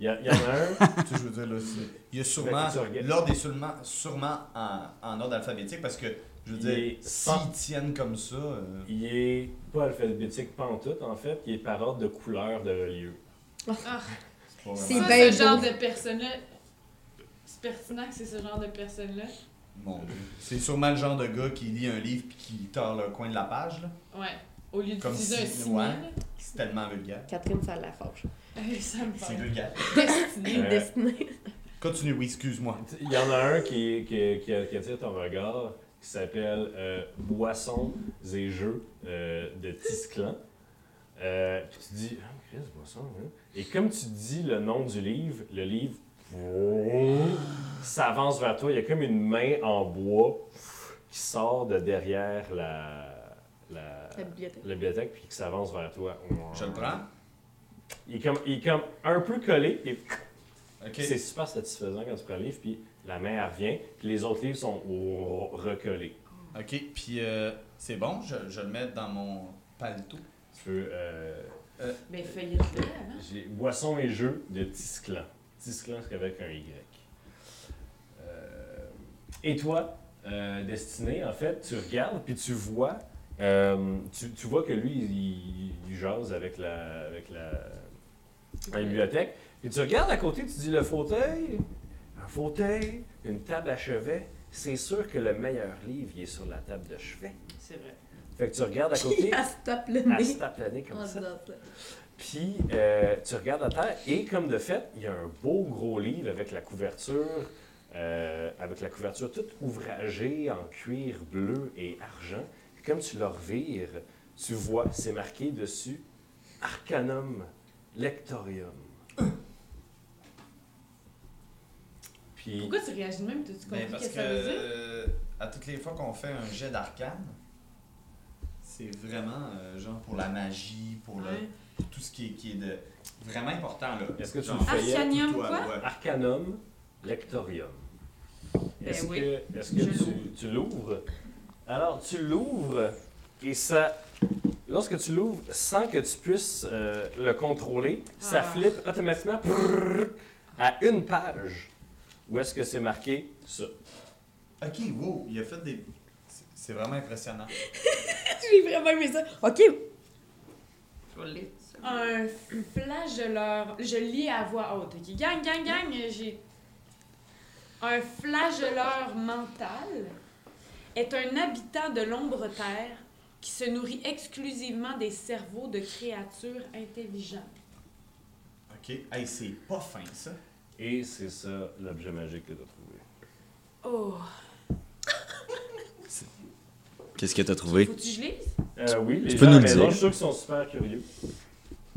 Il y, a- il y en a un. Tu sais, je veux dire, là, c'est- il y a sûrement. Ben, regardes? L'ordre est sûrement, sûrement en, en ordre alphabétique parce que, je veux Il dire, s'ils pas- tiennent comme ça. euh, Il est pas alphabétique pantoute, en fait. Il est par ordre de couleur de relieu. Ah, c'est pas bien ce genre de personne-là. C'est pertinent que c'est ce genre de personne-là. Mon Dieu. C'est sûrement le genre de gars qui lit un livre puis qui tord le coin de la page, là. Ouais. Au lieu d'utiliser un si- ouais. là. C'est tellement vulgaire. Catherine, ça la fâche. Me C'est vulgaire. Destiné. Euh, Destinée. Continue, oui, excuse-moi. Il y en a un qui, qui, qui, qui attire ton regard, qui s'appelle euh, Boissons et jeux euh, de Tisclan. Euh, puis tu dis, ah, Chris, boisson, hein? Et comme tu dis le nom du livre, le livre s'avance vers toi. Il y a comme une main en bois qui sort de derrière la, la, La bibliothèque. la bibliothèque puis qui s'avance vers toi. Je le prends. Il est comme, il est comme un peu collé et c'est super satisfaisant quand tu prends le livre, puis la main elle revient, puis les autres livres sont recollés. Ok, puis euh, c'est bon, je, je le mets dans mon paletot. Tu peux. Euh, Mais feuillette-le avant. j'ai Boisson et jeux de Tisclan. Tisclan, c'est avec un Y. Euh, et toi, euh, Destiné, en fait, tu regardes, puis tu vois. Euh, tu, tu vois que lui, il, il jase avec la, avec la, la bibliothèque. Puis tu regardes à côté, tu dis le fauteuil, un fauteuil, une table à chevet. C'est sûr que le meilleur livre, il est sur la table de chevet. C'est vrai. Fait que tu regardes à côté, Elle se tape le elle nez. se tape la nez comme disant ça. Puis euh, tu regardes à terre et comme de fait, il y a un beau gros livre avec la couverture, euh, avec la couverture toute ouvragée en cuir bleu et argent. Et comme tu le revires, tu vois, c'est marqué dessus Arcanum Lectorium. Puis Pourquoi tu réagis de même? T'as-tu compris Ben, parce ce que que ça veut dire? euh, à toutes les fois qu'on fait un jet d'arcane, c'est vraiment euh, genre pour la magie, pour, le- Ouais. pour tout ce qui est, qui est de vraiment important là. Est-ce que tu Genre, le? Arcanium, toi, quoi? ouais. Arcanum Lectorium. Est-ce Ben oui. que, est-ce que Je tu, tu l'ouvres? Alors, tu l'ouvres et ça. Lorsque tu l'ouvres, sans que tu puisses euh, le contrôler, ça Ah. flippe automatiquement à une page. Où est-ce que c'est marqué ça? Ok, wow, il a fait des. c'est- C'est vraiment impressionnant. J'ai vraiment aimé ça. Ok. Je vais le lire. Un flagelleur. Je lis à voix haute. ok? Gang, gang, gang, j'ai. Un flagelleur mental est un habitant de l'ombre-terre qui se nourrit exclusivement des cerveaux de créatures intelligentes. Ok, hey, c'est pas fin ça. Et c'est ça l'objet magique que tu as trouvé. Oh. Qu'est-ce que t'as trouvé? Faut-tu que je lise? Euh, oui, les Tu peux gens nous à le dire. je suis sûr qu'ils sont super curieux.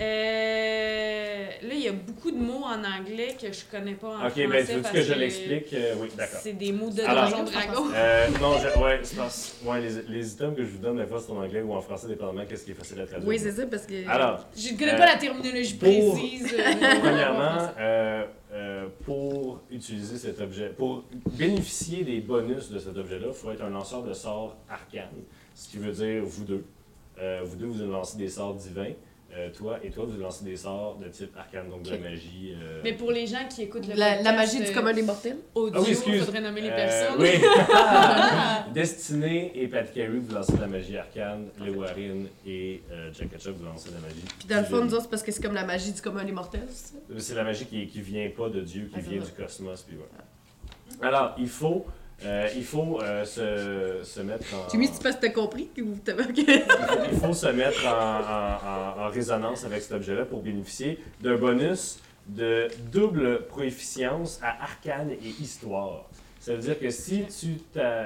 Euh, là, il y a beaucoup de mots en anglais que je connais pas en ok, français. ben tu veux parce que je l'explique? Euh, oui, d'accord. C'est des mots de Donjon Dragon. Euh, non, je, ouais, c'est parce ouais, les, les items que je vous donne, des fois, c'est en anglais ou en français, dépendamment qu'est-ce qui est facile à traduire. Oui, c'est ça, parce que. Alors, Je ne connais Euh, pas la terminologie pour- précise. euh, premièrement, euh, euh, pour utiliser cet objet, pour bénéficier des bonus de cet objet-là, il faut être un lanceur de sorts arcane. Ce qui veut dire vous deux. Euh, vous deux, vous lancez des sorts divins. Euh, toi et toi, vous lancez des sorts de type arcane, donc de la magie. euh, Mais pour les gens qui écoutent le La, magie du euh, commun des mortels? audio, Ah oui, excuse. faudrait nommer les Euh, personnes. oui. Destiné et Pat Carey, vous lancez de la magie arcane. Léo Warren et euh, Jack Ketchup, vous lancez de la magie. Puis dans le fond, nous autres, c'est parce que c'est comme la magie du commun des mortels, c'est ça? C'est la magie qui, qui vient pas de Dieu, qui Ah, vient du cosmos. Puis voilà. Alors, il faut, euh, il faut euh, se, se mettre en. Tu penses que t'as compris que vous il, faut, il faut se mettre en, en- en- en résonance avec cet objet-là pour bénéficier d'un bonus de double proficience à arcane et histoire. Ça veut dire que si tu,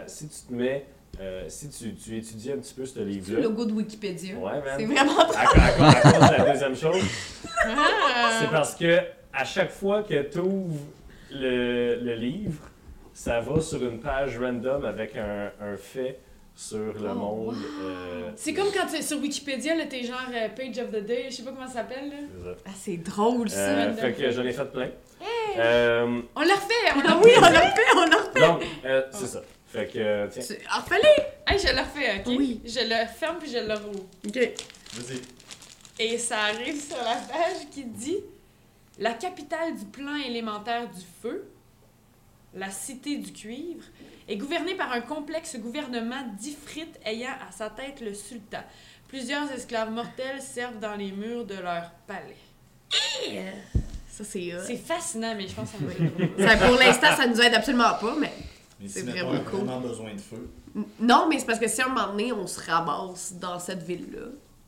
si tu te mets euh, si tu, tu étudies un petit peu ce C'est le livre-là. logo de Wikipédia. Ouais, man. C'est vraiment À, à- à cause de la deuxième chose, Ah! c'est parce que à chaque fois que tu ouvres le, le livre, ça va sur une page random avec un, un fait sur le Oh, monde. euh, C'est comme quand t'es sur Wikipédia, là, t'es genre euh, Page of the Day, je sais pas comment ça s'appelle, là. c'est ça. Ah, c'est drôle, ça. Euh, fait que j'en ai fait plein. Euh, On l'a refait, on l'a Ah oui, on l'a fait, on l'a refait. donc, euh, c'est ça. Fait que, euh, tiens. C'est- Ah, fallait! Hey, je le refais, ok? Oui. Je le ferme puis je le rouvre. Ok. Vas-y. Et ça arrive sur la page qui dit La capitale du plan élémentaire du feu, la cité du cuivre, est gouvernée par un complexe gouvernement d'Ifrites ayant à sa tête le sultan. Plusieurs esclaves mortels servent dans les murs de leur palais. Ça, c'est hot. C'est fascinant, mais je pense que ça Ça, pour l'instant, ça nous aide absolument pas, mais. Mais C'est si vraiment on a cool. vraiment besoin de feu. Non, mais c'est parce que si à un moment donné, on se ramasse dans cette ville-là.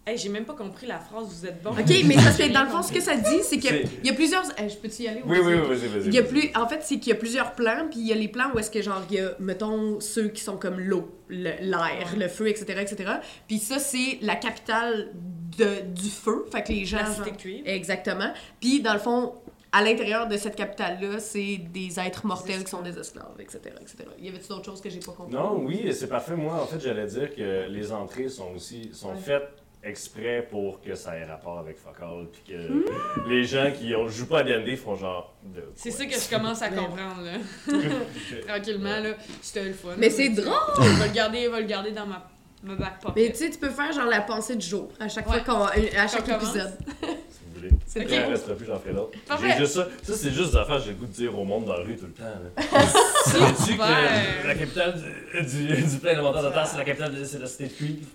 Hey, j'ai même pas compris la phrase, vous êtes bon. Ok, mais que J'ai dans le fond, ce que ça dit, c'est C'est- qu'il y a plusieurs. Eh, je peux-tu y aller? Oui, oui, oui, vas-y, vas-y. Il y a vas-y. plus, en fait, c'est qu'il y a plusieurs plans, puis il y a les plans où est-ce que, genre, il y a, mettons, ceux qui sont comme l'eau, le- l'air, le feu, etc., etc. Puis ça, c'est la capitale de, du feu, fait que les gens... La cité cuivre. Exactement. Puis, dans le fond, à l'intérieur de cette capitale-là, c'est des êtres mortels qui sont des esclaves, etc., etc. Y avait-tu d'autres choses que j'ai pas compris? Non, oui, c'est parfait. Moi, en fait, j'allais dire que les entrées sont aussi sont Ouais. faites exprès pour que ça ait rapport avec Fuck All, puis que les gens qui ont, jouent pas à D&D font genre... de C'est ça que je commence à comprendre, là. Tranquillement, là. C'était le fun. Mais c'est drôle! Je vais le garder, vais le garder dans ma, ma back pocket. Mais tu sais, tu peux faire, genre, la pensée du jour, à chaque Ouais. fois qu'on... À chaque épisode. Si vous voulez. C'est Ok. Quand il drôle. restera plus, j'en ferai l'autre. Parfait. J'ai juste ça. Ça, c'est juste des affaires que j'ai le goût de dire au monde dans la rue tout le temps. Là. Sais-tu que la capitale du, du, du plein de terre, c'est la capitale de la cité de cuivre?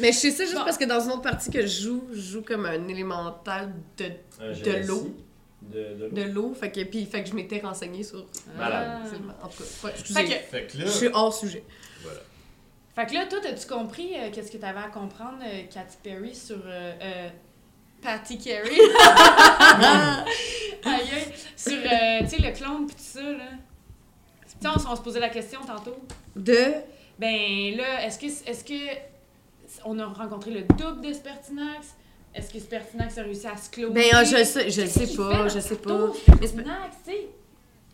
Mais je sais ça juste Bon. parce que dans une autre partie que je joue, je joue comme un élémental de, Un De l'eau. De, de l'eau. de l'eau. Fait que, puis, fait que je m'étais renseignée sur. Malade. C'est- En tout cas, ouais, Fait que, Fait que là, Je suis hors sujet. Voilà. fait que là, toi, as-tu compris euh, qu'est-ce que t'avais à comprendre, euh, Katy Perry, sur euh, euh, Patty Carey? Aïe, aïe. Sur, euh, tu sais, le clone pis tout ça, là. Tu sais, on, on se posait la question tantôt. De? Ben là, est-ce que est-ce que on a rencontré le double de Spertinax? Est-ce que Spertinax a réussi à se cloner? Ben, ah, je sais, je sais pas, je sais sa pas. Mais Spertinax, tu sais?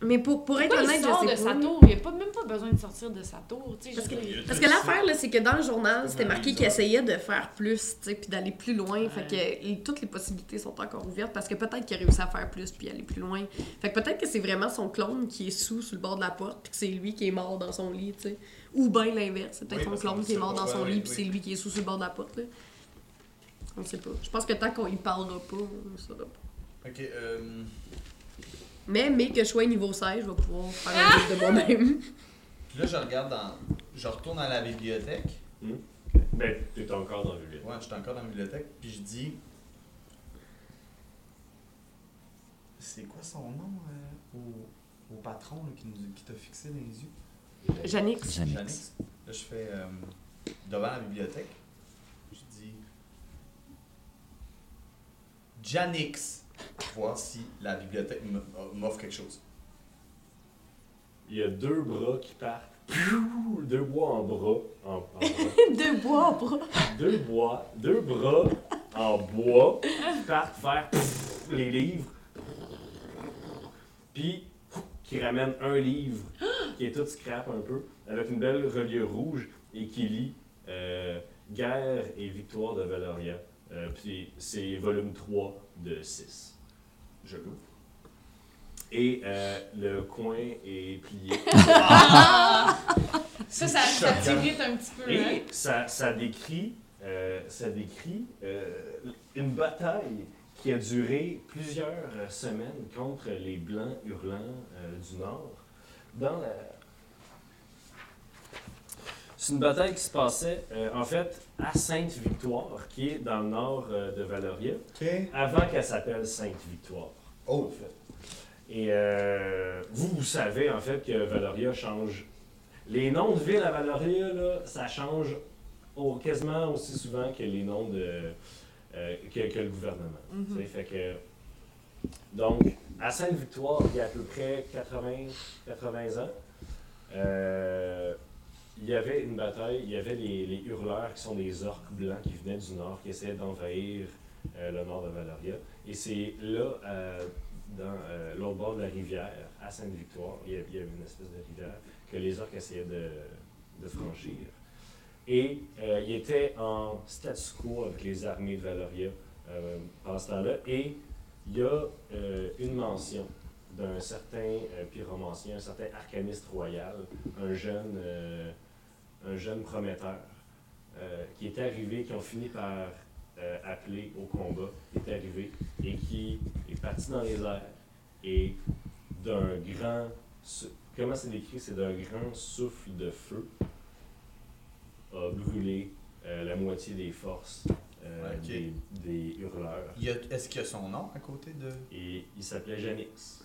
Mais pour, pour être honnête, sort je de sais sa pas. tour? Il n'y a pas, même pas besoin de sortir de sa tour, tu sais. Parce que-. Parce que l'affaire, là, c'est que dans le journal, c'était marqué qu'il essayait de faire plus, tu sais, puis d'aller plus loin. Ouais. Fait que et toutes les possibilités sont encore ouvertes parce que peut-être qu'il a réussi à faire plus puis aller plus loin. Fait que peut-être que c'est vraiment son clone qui est sous sur le bord de la porte puis que c'est lui qui est mort dans son lit, tu sais. Ou bien l'inverse, c'est peut-être Oui, son clone qu'on qui est mort dans son Ouais, lit puis oui. c'est lui qui est sous sur le bord de la porte, là. On sait pas. Je pense que tant qu'on y parlera pas, on saura pas. Ok, euh, Mais, mais que je sois niveau 16, je vais pouvoir faire un livre de moi-même. puis là, je regarde dans. Je retourne à la bibliothèque. Ben, t'es encore dans le bibliothèque. Ouais, je suis encore dans la bibliothèque. Puis je dis. C'est quoi son nom euh, au, au patron là, qui, nous- qui t'a fixé dans les yeux? Janix. Janix. Là, je fais euh, devant la bibliothèque. Je dis Janix. Voir si la bibliothèque m'offre quelque chose. Il y a deux bras qui partent. Piou! Deux bois en bras. En, en bras. De bois, bras. deux bois, deux bras en bois qui partent vers les livres. Puis qui ramènent un livre qui est tout scrap un peu, avec une belle reliure rouge et qui lit euh, Guerre et victoire de Valoria. Euh, puis c'est volume 3 de 6. Je l'ouvre. Et euh, le coin est plié. Ça, ça, ça t'irrite un petit peu, hein? Et ça, ça décrit, euh, ça décrit euh, une bataille qui a duré plusieurs semaines contre les Blancs hurlants euh, du Nord. Dans la... C'est une bataille qui se passait, euh, en fait, à Sainte-Victoire, qui est dans le nord euh, de Valoria, avant qu'elle s'appelle Sainte-Victoire. en Oh. fait. Et euh, vous, vous savez en fait que Valoria change. Les noms de villes à Valoria, là, ça change au- quasiment aussi souvent que les noms de euh, que, que le gouvernement. Mhm. Fait que, donc, à Sainte-Victoire, il y a à peu près 80, 80 ans, euh, il y avait une bataille, il y avait les, hurleurs qui sont des orques blancs qui venaient du nord, qui essayaient d'envahir euh, le nord de Valoria. Et c'est là, euh, dans euh, l'autre bord de la rivière, à Sainte-Victoire, il y, avait une espèce de rivière que les orques essayaient de, de franchir. Et il était en statu quo avec les armées de Valoria pendant ce temps-là. Et il y a euh, une mention d'un certain euh, pyromancien, un certain arcaniste royal, un jeune, euh, un jeune prometteur, qui est arrivé, qui ont fini par appeler au combat, est arrivé et qui est parti dans les airs et d'un grand, comment c'est décrit, c'est d'un grand souffle de feu a brûlé la moitié des forces euh, Ok. des, des hurleurs. Il y a- Est-ce qu'il y a son nom à côté de? Et il s'appelait Janix.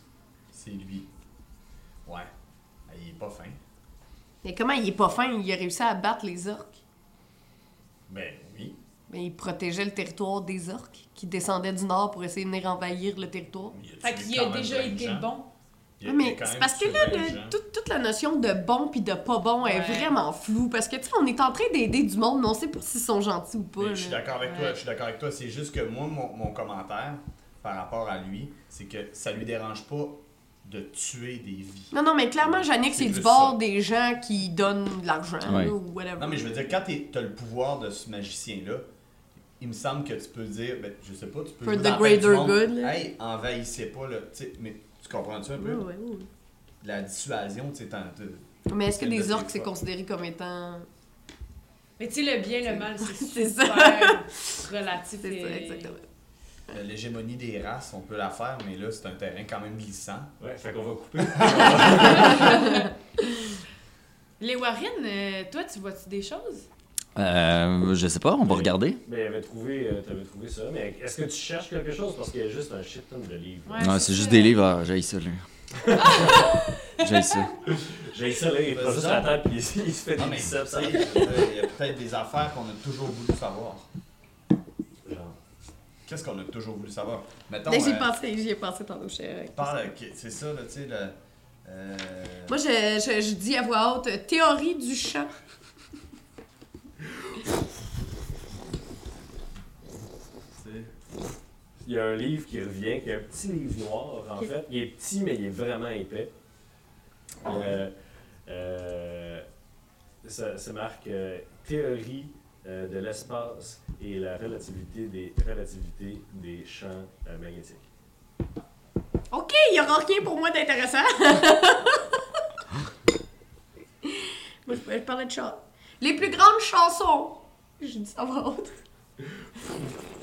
C'est lui. Ouais. Ah, Il est pas fin. Mais comment il est pas fin? Il a réussi à battre les orques. Ben oui. Mais il protégeait le territoire des orques qui descendaient du nord pour essayer de venir envahir le territoire. Il Fait qu'il a déjà été gens. bon. A- mais c'est parce que là, le- toute, toute la notion de bon puis de pas bon est vraiment floue. Parce que, tu sais, on est en train d'aider du monde, mais on sait pas s'ils sont gentils ou pas. Mais je suis d'accord avec toi, je suis d'accord avec toi. C'est juste que moi, mon, mon commentaire par rapport à lui, c'est que ça lui dérange pas de tuer des vies. Non, non, mais clairement, Yannick, C'est du bord ça. des gens qui donnent de l'argent Ouais. ou whatever. Non, mais je veux dire, quand tu as le pouvoir de ce magicien-là, il me semble que tu peux dire, ben, je sais pas, tu peux For the greater good. Hey, envahissez pas, là. Tu sais, mais tu comprends-tu un peu? Ouais, ouais, ouais. La dissuasion, tu sais, Mais est-ce que tes orques, c'est considéré comme étant. Mais tu sais, le bien, le mal, c'est C'est ça. super relatif. C'est ça, exactement. euh, l'hégémonie des races, on peut la faire, mais là, c'est un terrain quand même glissant. Ouais, fait qu'on va couper. Les Warren, euh, toi, tu vois-tu des choses? Euh, je sais pas, on va regarder. Mais avait trouvé, euh, t'avais trouvé ça. Mais est-ce que tu cherches quelque chose? Parce qu'il y a juste un shit ton de livres. Ouais. Non, c'est juste des livres, ah, j'ai ça, là. j'ai ça. J'ai ça là, il prend juste la table puis il, il se fait Non, des biceps. il y a peut-être des affaires qu'on a toujours voulu savoir. Genre. Qu'est-ce qu'on a toujours voulu savoir? Mettons, Mais j'y ai euh, pensé, j'y ai pensé tantôt, parle, c'est ça, là, tu sais, le... euh, Moi, je, je, je dis à voix haute, théorie du chant. tu sais, Il y a un livre qui revient, qui est un petit livre noir, en fait. Il est petit, mais il est vraiment épais. Euh, euh, ça, ça marque euh, Théorie euh, de l'espace et la relativité des, relativité des champs magnétiques. Ok, il y aura rien pour moi d'intéressant. moi, je, je parlais de chant. Les plus grandes chansons. Je dis ça haute. je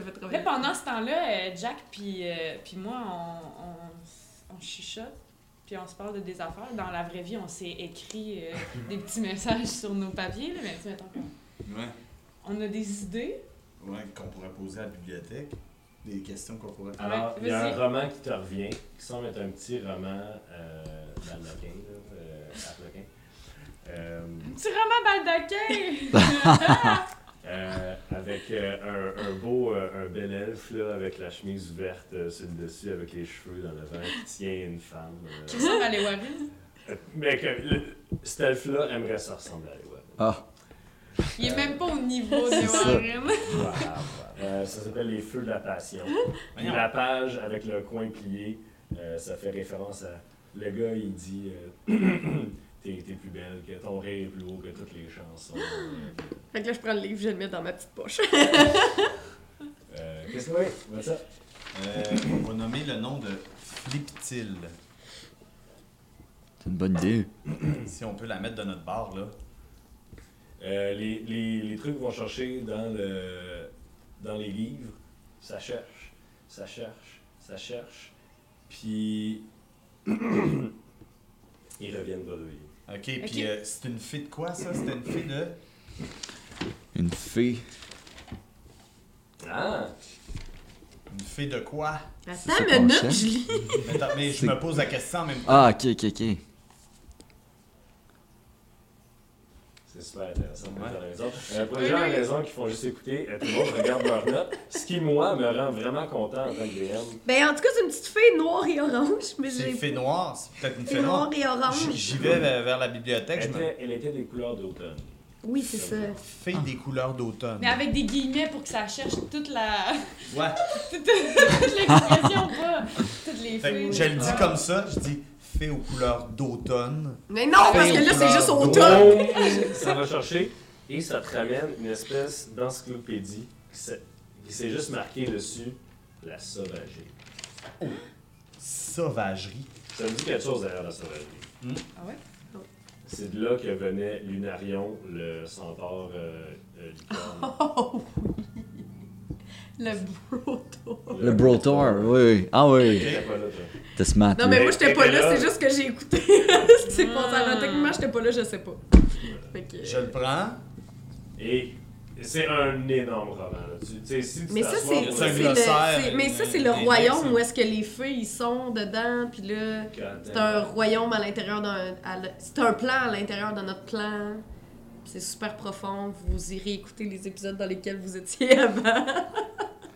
te fais trop Là, bien. pendant ce temps-là, euh, Jack puis euh, puis moi, on, on, on chuchote, puis on se parle de des affaires. Dans la vraie vie, on s'est écrit euh, des petits messages sur nos papiers, là, mais tu sais, mettons qu'on- ouais, on a des idées. ouais, qu'on pourrait poser à la bibliothèque. Des questions qu'on pourrait... Alors, Ouais, il y a un roman qui te revient, qui semble être un petit roman euh, là, euh. Euh, Petit roman baldaquin! Euh, avec euh, un, un beau, euh, un bel elfe là, avec la chemise ouverte euh, sur le dessus, avec les cheveux dans le vent, qui tient une femme. euh. Qui ressemble à les Warren. Mais que le- cet elfe-là aimerait ça ressembler à Ewan. Ah, Il est même pas au niveau ça. Warren. Euh, ça s'appelle Les Feux de la Passion. Puis la page avec le coin plié, euh, ça fait référence à. Le gars, il dit euh, T'es t'es plus belle, que ton rire est plus haut que toutes les chansons. Fait que là, je prends le livre, je le mets dans ma petite poche. euh, Qu'est-ce que what's up? Euh, on va nommer le nom de Fliptil. c'est une bonne idée. Si on peut la mettre de notre bar, là. Euh, les, les, les trucs vont chercher dans, le, dans les livres, ça cherche, ça cherche, ça cherche, puis ils reviennent bredouiller. Ok, puis Ok. euh, c'est une fée de quoi, ça? C'était une fée de... Une fée. Ah! Une fée de quoi? ça Attends une minute, je lis. Mais, attends, mais je me pose la question en même temps. Ah, ok, ok, ok. C'est super intéressant. Ouais. Euh, pour les gens à la maison qui font juste écouter, euh, tout le monde regarde leurs notes. Ce qui, moi, me rend vraiment content en tant que DM. Ben, en tout cas, c'est une petite fée noire et orange, mais C'est j'ai. fée noire, c'est peut-être une Fée noire. noire et orange. J'y vais vers, vers la bibliothèque, Elle je me... était, elle était des couleurs d'automne. Oui, c'est ça. Fée des couleurs d'automne. Mais avec des guillemets pour que ça cherche toute la. Ouais. toute, l'expression, pas toutes les Fait filles. je le dis comme ça, je dis fée aux couleurs d'automne. Mais non, parce que là, c'est juste au top. Oh! ça va chercher et ça te ramène une espèce d'encyclopédie qui s'est- qui s'est juste marqué dessus la sauvagerie. Sauvagerie. Ça me dit quelque chose derrière la sauvagerie. Ah ouais? C'est de là que venait Lunarion, le centaure euh, euh, licorne. Oh oui. Le broto. Le Brotor, oui. Ah oui, t'es smart. Non, mais moi, j'étais pas là, c'est juste que j'ai écouté ce qui s'est passé avant. Techniquement, j'étais pas là, je sais pas. Fait que... Je le prends. Et c'est un énorme roman. Là. Tu, tu sais, si tu Mais ça, c'est. C'est c'est le- c'est- Mais ça, c'est le royaume où est-ce que les feux, ils sont dedans, puis là. C'est un royaume à l'intérieur d'un. C'est un plan à l'intérieur de notre plan. C'est super profond. Vous irez écouter les épisodes dans lesquels vous étiez avant.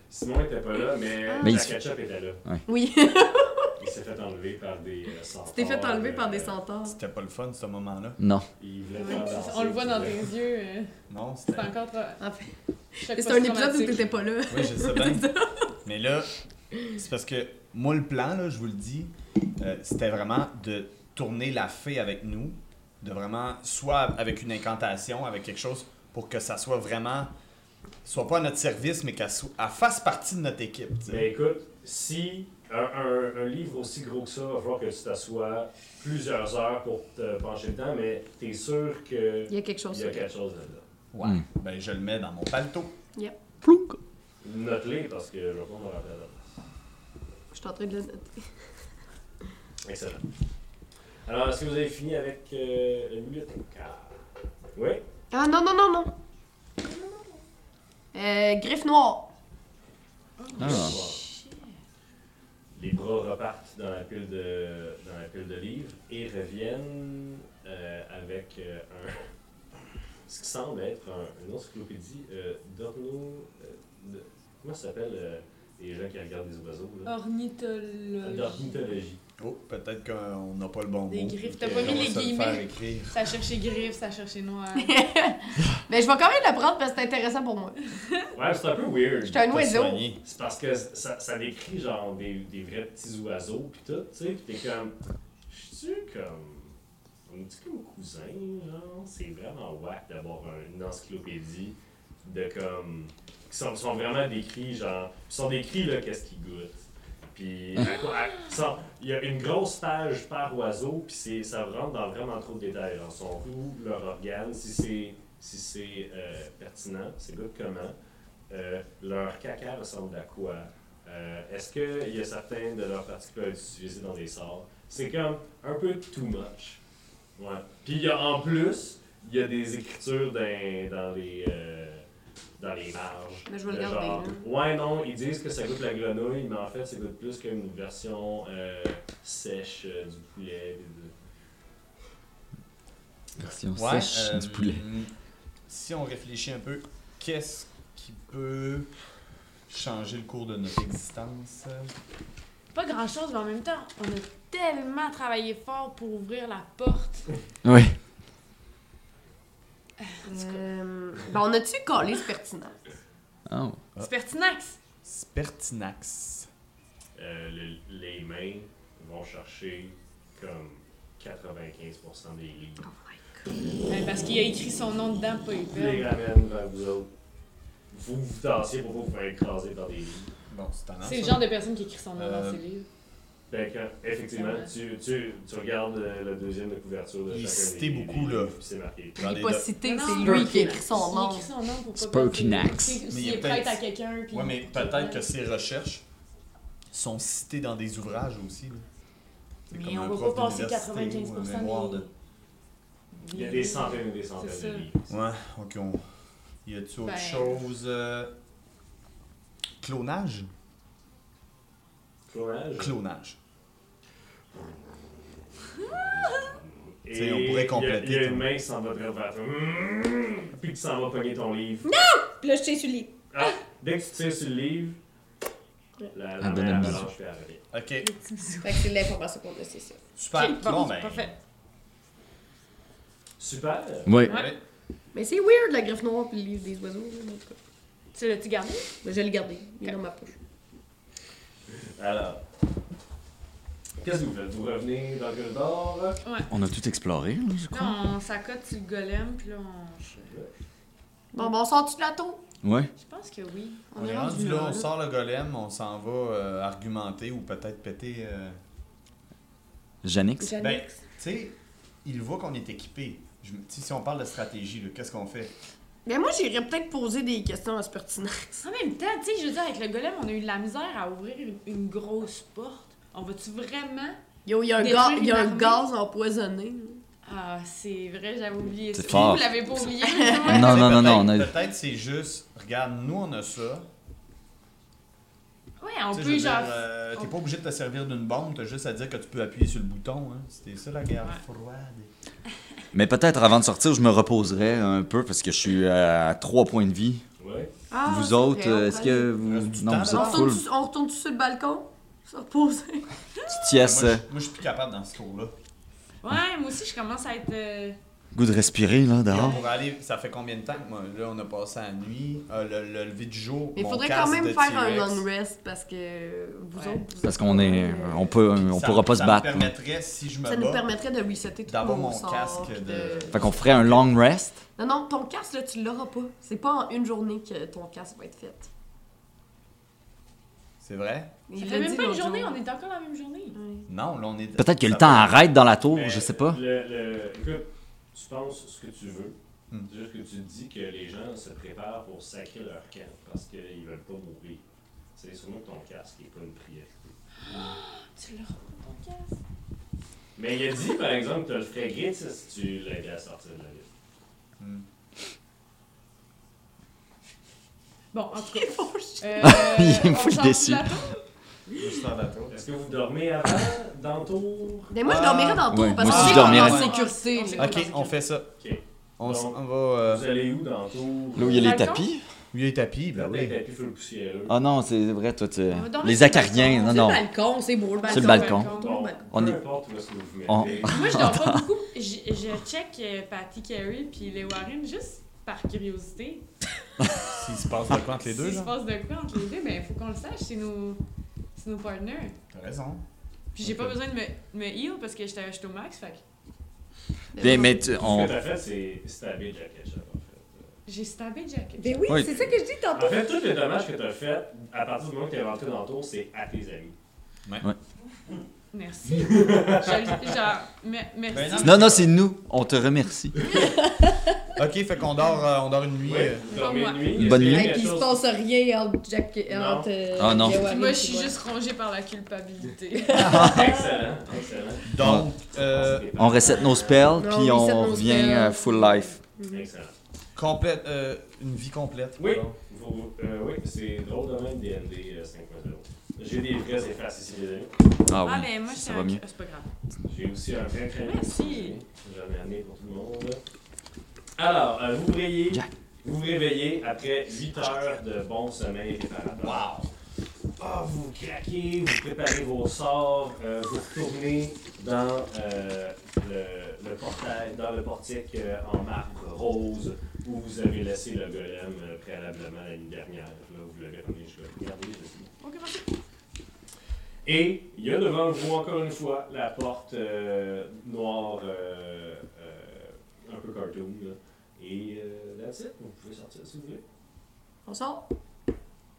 Simon était pas là, mais, Mais la il- ketchup était là. Oui. S'est fait enlever par des euh, centaures. tu t'es fait enlever par des euh, centaures. C'était pas le fun, ce moment-là. Non. Il voulait Ouais, faire c'est- danser, on le voit dans tes yeux. euh, Non, C'est c'était... encore trop. En fait, c'est un épisode où t'étais pas là. Oui, je sais bien. Mais là, c'est parce que moi, le plan, là, je vous le dis, euh, c'était vraiment de tourner la fée avec nous, de vraiment, soit avec une incantation, avec quelque chose, pour que ça soit vraiment, soit pas à notre service, mais qu'elle fasse partie de notre équipe. Mais écoute, si un, un- un livre aussi gros que ça, il va falloir que tu t'assoies plusieurs heures pour te pencher dedans, mais t'es sûr qu'il Il y a quelque chose y a quelque chose là-dedans. Ouais. Hmm. Ben, je le mets dans mon paletot. Plouk. Note-les parce que je vais pas me rappeler. Je suis en train de le noter. Excellent. Alors, est-ce que vous avez fini avec euh, le bibliothécaire? Oui? Ah non, non, non, non. Euh, griffe noire. Ah. Les bras repartent dans la pile de, dans la pile de livres et reviennent euh, avec euh, un, ce qui semble être un- une encyclopédie euh, d'orno... euh, de- comment ça s'appelle les gens qui regardent des oiseaux? Là? Ornithologie. D'ornithologie. Oh, peut-être qu'on n'a pas le bon Des mot. griffes. Ok, T'as pas mis les le guillemets? Ça cherchait griffes, ça cherchait noir. Mais je vais quand même la prendre parce que c'est intéressant pour moi. Ouais, c'est un peu weird. J'étais un oiseau. C'est parce que ça, ça décrit genre des, des vrais petits oiseaux pis tout, tu sais, pis t'es comme. Je suis comme. On est comme cousin, genre? C'est vraiment whack d'avoir un- une encyclopédie de comme. qui sont, sont vraiment décrits, genre. Ils sont décrits, là, qu'est-ce qu'ils goûtent. Puis, à- sont- il y a une grosse page par oiseau, puis ça rentre dans vraiment trop de détails. Genre, son goût, leur organe, si c'est si c'est euh, pertinent, c'est goûte comment. Euh, leur caca ressemble à quoi? Euh, Est-ce qu'il y a certains de leurs être utilisés dans des sorts? C'est comme un peu too much. Ouais. Puis il y a en plus, il y a des écritures dans, dans les euh, dans les marges. Mais je vais le De garder, genre, là. Ouais, non, ils disent que ça goûte la grenouille, mais en fait, ça goûte plus comme une version euh, sèche euh, du poulet. de- Version Ouais, sèche euh, du poulet. Si on réfléchit un peu, qu'est-ce qui peut changer le cours de notre existence? Pas grand chose, mais en même temps, on a tellement travaillé fort pour ouvrir la porte. Oui. Euh, ben, on a-tu collé ce pertinent? Oh. Ah. C'est pertinax. Spertinax. Euh, le- les mains vont chercher comme 95% des livres. Ouais, parce qu'il a écrit son nom dedans, pas Vous hyper. les ramènent vers vous autres. Vous vous tassiez pour pas vous faire écraser par des livres. Bon, c'est. C'est le genre de personne qui écrit son nom Euh, dans ses livres. Fait que, effectivement, tu, tu, tu regardes euh, la deuxième de couverture de Il chacun cité des, beaucoup, des là. puis c'est marqué. Il Dans n'est les pas cité, Non, c'est lui qui a écrit son Il nom. écrit son nom pour pas Spertinax. perdre ses- Mais il est est prête peut-être- à quelqu'un. puis- Ouais, mais peut-être que ses recherches sont citées dans des ouvrages aussi. là. C'est Mais on un va prof pas passer d'université ou un 95% mémoire des... de- Il y a des centaines et des centaines C'est de ça. livres. Ouais, ok. On... Y a-tu autre Ben- chose? euh, Clonage? Clonage? Clonage. Et on pourrait compléter Il y a, y une main qui s'en va vers toi. Mmh, Puis tu s'en vas pogner ton livre. Puis là, je t'ai sur le lit. Ah, dès que tu tires sur le livre, la, la donne main puis elle revient. Ok, Fait que c'est l'information qu'on a, c'est ça. super. Ok, bon, ben. Parfait. Super. Oui. Ouais. ouais. Mais c'est weird, la griffe noire puis le livre des oiseaux, là, en tout cas. Tu l'as-tu gardé? Mais je vais le garder. Il est dans ma poche. Alors, qu'est-ce que vous faites? Vous revenez dans le corridor? On a tout exploré, là, je crois. On s'accote sur le golem, puis là, on. Bon, bon, on sort-tu de la tour? Ouais. Je pense que oui. On est rendu là, on sort le golem, on s'en va euh, argumenter ou peut-être péter. euh, Janix? Ben, tu sais, il voit qu'on est équipé. Si on parle de stratégie, qu'est-ce qu'on fait? Mais moi, j'irais peut-être poser des questions à ce pertinax. En même temps, tu sais, je veux dire, avec le golem, on a eu de la misère à ouvrir une, une grosse porte. On va-tu vraiment. Yo, il y a un, Détruire ga- il y a une un gaz empoisé. Ah, c'est vrai, j'avais oublié C'est ça. fort. Vous l'avez pas oublié. Non, non, non, non, on Peut-être a... peut-être c'est juste, regarde, nous on a ça. Ouais, on peut genre. euh, T'es on- pas obligé de te servir d'une bombe, t'as juste à dire que tu peux appuyer sur le bouton. Hein. C'était ça la guerre Ouais. froide. Mais peut-être avant de sortir, je me reposerai un peu parce que je suis à 3 points de vie. Ouais. Ah, vous autres, on est-ce que vous... Non, vous On êtes full. retourne, on retourne sur le balcon? Se reposer. Petite sieste. moi, euh, je, moi, je suis plus capable dans ce tour-là. Ouais, moi aussi, je commence à être. euh, Goût de respirer, là, dehors. Pour aller, ça fait combien de temps que moi, là on a passé la nuit, euh, le, le lever du jour. Mais il mon faudrait casque quand même de faire un T-Rex. long rest parce que vous Ouais. autres. vous Parce êtes qu'on est... euh, On peut... On Ça- pourra pas se Ça battre. me là. permettrait, si je me Ça nous bats, permettrait de resetter tout d'avoir mon casque puis de- Fait qu'on ferait un long rest? Non, non, ton casque, là, tu l'auras pas. C'est pas en une journée que ton casque va être fait. C'est vrai? Il Ça l'a fait même pas une journée, jour. on est encore dans la même journée. Ouais. Non, là on est. Peut-être que le temps peut- arrête dans la tour, Mais je sais pas. Le, le- écoute, tu penses ce que tu veux. Hmm. C'est juste que tu dis que les gens se préparent pour sacrer leur camp parce qu'ils veulent pas mourir. C'est sûrement que ton casque n'est pas une priorité. Tu pas, ton casque. Mais il a dit, par exemple, que tu le ferais grit si tu l'aidais à sortir de la ville. Hmm. Bon, en tout cas. Il faut chier. Euh, Il est on full sort déçu. Est-ce que vous dormez avant, dans le tour? Mais moi, je Ah, dormirais dans le tour ouais, parce moi que je je dormirais. en sécurité. On là. Ok, on fait ça. Ok. On Donc, va. Euh, Vous allez où dans le tour? Là où il y a les Balcon? tapis? où il y a les tapis, ben Peut-être oui. tapis full poussiéreux. Ah non, c'est vrai, toi, tu... On va dormir Les sur le acariens, balcon. non, C'est non. le balcon, c'est beau le balcon. C'est le balcon. Bon, On peu est- importe où est-ce que vous vous On- mettez. Moi, je dors pas beaucoup. Je, je check euh, Patty Carey puis les Warren juste par curiosité. S'il se passe de quoi entre les deux, S'il se passe de quoi entre les deux, ben il faut qu'on le sache, c'est nos, c'est nos partners. T'as raison. Puis j'ai Ok. pas besoin de me, me heal parce que j'étais j'étais au max, fait Bien, mais tu- Ce on... que t'as fait, c'est stabber Jack Ketchup, en fait. j'ai stabé Jack. Ben oui, Oui. c'est ça que je dis tantôt. En fait, tous les dommages que t'as fait, à partir du moment que t'es rentré dans le tour, c'est à tes amis. Merci. Je- genre, me- merci. Ben non. Non, non, c'est nous. On te remercie. Ok, fait qu'on dort, euh, on dort une nuit. Oui, euh, dormez une nuit. Une bonne qu'il nuit. Hey, quelque puis il se passe rien entre Jack Non. entre, euh, Ah, non. Gawain Moi, et je suis moi. juste rongée par la culpabilité. Excellent, excellent. Donc, euh, On reset nos spells, Non, puis on on reset nos revient spells. full life. Excellent. complète, euh, une vie complète. Oui, pardon. vous- euh, oui c'est drôle de même DND euh, 5.0. J'ai des vrais effaces ici, les amis. Ah Ah, oui, mais moi, ça c'est va un- mieux. ah, C'est pas grave. J'ai aussi un vrai crayon. Merci. J'en ai amené pour tout le monde. Alors, euh, vous réveillez, Jack. vous vous réveillez après 8 heures de bon sommeil réparateur. Ah, vous craquez, vous préparez vos sorts, euh, vous retournez dans euh, le, le portail, dans le portique euh, en marbre rose où vous avez laissé le golem euh, préalablement la nuit dernière. Là, vous l'avez Regardez, je suis. Ok, merci. Et il y a devant vous encore une fois la porte euh, noire euh, euh, un peu cartoon. là. Et euh, that's it. Vous pouvez sortir si vous voulez. On sort?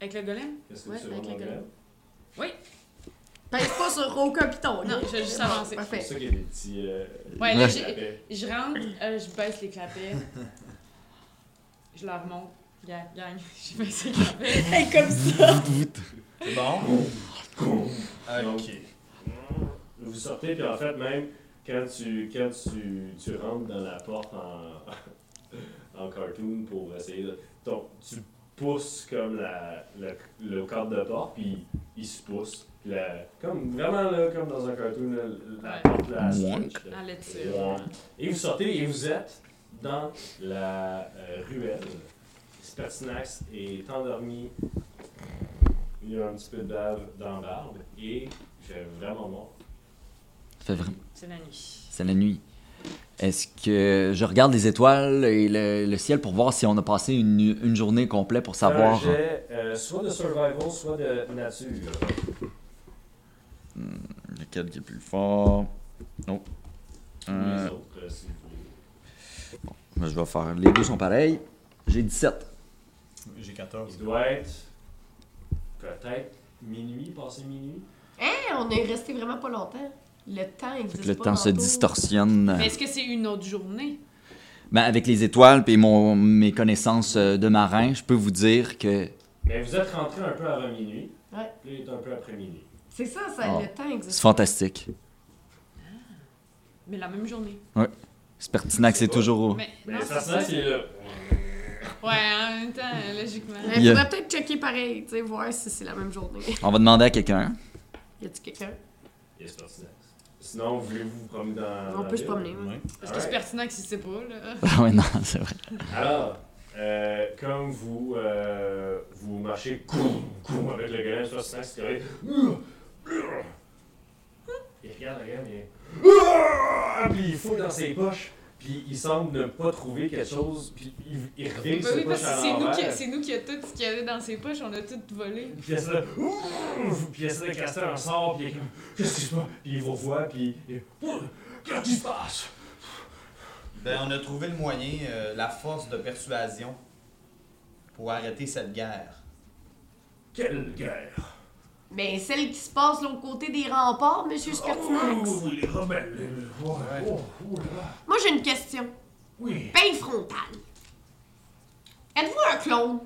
Avec le golem? Qu'est-ce que Ouais, tu avec le golem. golem? Oui. Pèse pas sur aucun piton. Non, je vais juste avancer. C'est Parfait. pour ça qu'il y a des petits. Euh, Ouais, là, petits j'ai- clapets. Je rentre, euh, je baisse les clapets. Je la remonte. Gang, gang. Je baisse les clapets. Hey, comme ça. C'est bon? Donc, Ok. Vous sortez, puis en fait, même quand tu, quand tu, tu rentres dans la porte en, en cartoon pour essayer de. Donc, tu pousses comme la, le, le cadre de porte, puis il se pousse, la- comme vraiment là, comme dans un cartoon, la Ouais. porte la Mouank. stretch, là. Et vous sortez et vous êtes dans la euh, ruelle. Spertinax est endormi. Il y a un petit peu de bave dans la barbe et il fait vraiment mort. Ça fait vraiment. C'est la nuit. C'est la nuit. Est-ce que je regarde les étoiles et le, le ciel pour voir si on a passé une, une journée complète pour savoir. Un jet, euh, soit de survival, soit de nature. Lequel qui est plus fort Non. Euh, les autres, euh, si vous voulez. ben, je vais faire. Les deux sont pareils. J'ai 17. J'ai 14. Il doit être peut-être minuit, passé minuit. Hein, on est resté vraiment pas longtemps. Le temps existe Le pas temps se distorsionne. Mais est-ce que c'est une autre journée? Ben, avec les étoiles et mon, mes connaissances euh, de marin, je peux vous dire que. Mais vous êtes rentré un peu avant minuit. Ouais. Puis là, il est un peu après minuit. C'est ça, ça Ah. le temps C'est existe. fantastique. Mais la même journée. Spertinax c'est toujours. au- Mais, Mais non, ça, c'est ça, c'est là. Ouais, en même temps, logiquement. Mais il Yeah. faudrait peut-être checker pareil, tu sais, voir si c'est la même journée. On va demander à quelqu'un. Y a-tu quelqu'un? Il est Spertinax. Sinon, voulez-vous vous promener dans. On dans peut se promener. oui. Ouais. Parce que c'est pertinent que si c'est pas, là. Ah ouais, non, c'est vrai. Alors, euh, comme vous, euh, vous marchez coum, coum, avec le gars, soit c'est qui arrive. Il regarde la gamme et. Puis il fouille dans ses poches. Puis il semble ne pas trouver quelque chose. Puis il, il revient ses oui, parce que à c'est nous, qui, l'envers. c'est nous qui a tout ce qu'il y avait dans ses poches, on a tout volé. Puis il essaie de. Puis il essaie de casser un sort. Puis il est comme. Qu'est-ce qui se passe? Puis il vous revoit. Puis. il est, Qu'est-ce qui se passe? Ben, on a trouvé le moyen, euh, la force de persuasion pour arrêter cette guerre. Quelle guerre! Mais celle qui se passe de l'autre côté des remparts, Monsieur Spertinax? Oh, les rebelles. les-. Oh, oh. Moi, j'ai une question. Oui. Pain frontal. Êtes-vous un clone?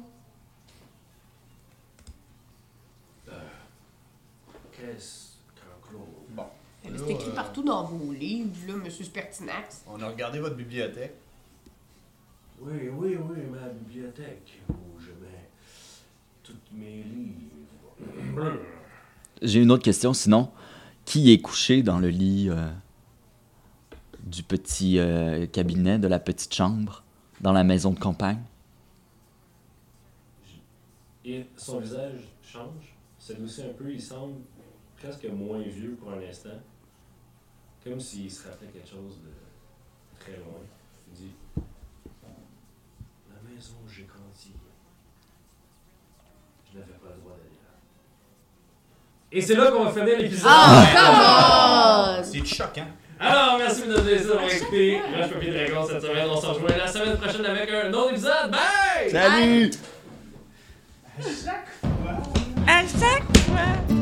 Qu'est-ce qu'un clone? Bon. C'est Là, écrit euh, partout dans vos livres, là, Monsieur Spertinax. On a regardé votre bibliothèque. Oui, oui, oui, ma bibliothèque où je mets tous mes livres. J'ai une autre question, sinon. Qui est couché dans le lit euh, du petit euh, cabinet, de la petite chambre, dans la maison de campagne? Et son visage change, s'adoucit un peu, il semble presque moins vieux pour un instant. Comme s'il se rappelait quelque chose de très loin. Il dit La maison où j'ai grandi, je n'avais pas le droit là. Et c'est là qu'on va finir l'épisode! Ah, come on! C'est choquant. Alors, merci de nous avoir écouté. Rush Papier Dragon cette semaine. On se rejoint la semaine prochaine avec un autre épisode. Bye! Salut! À chaque fois!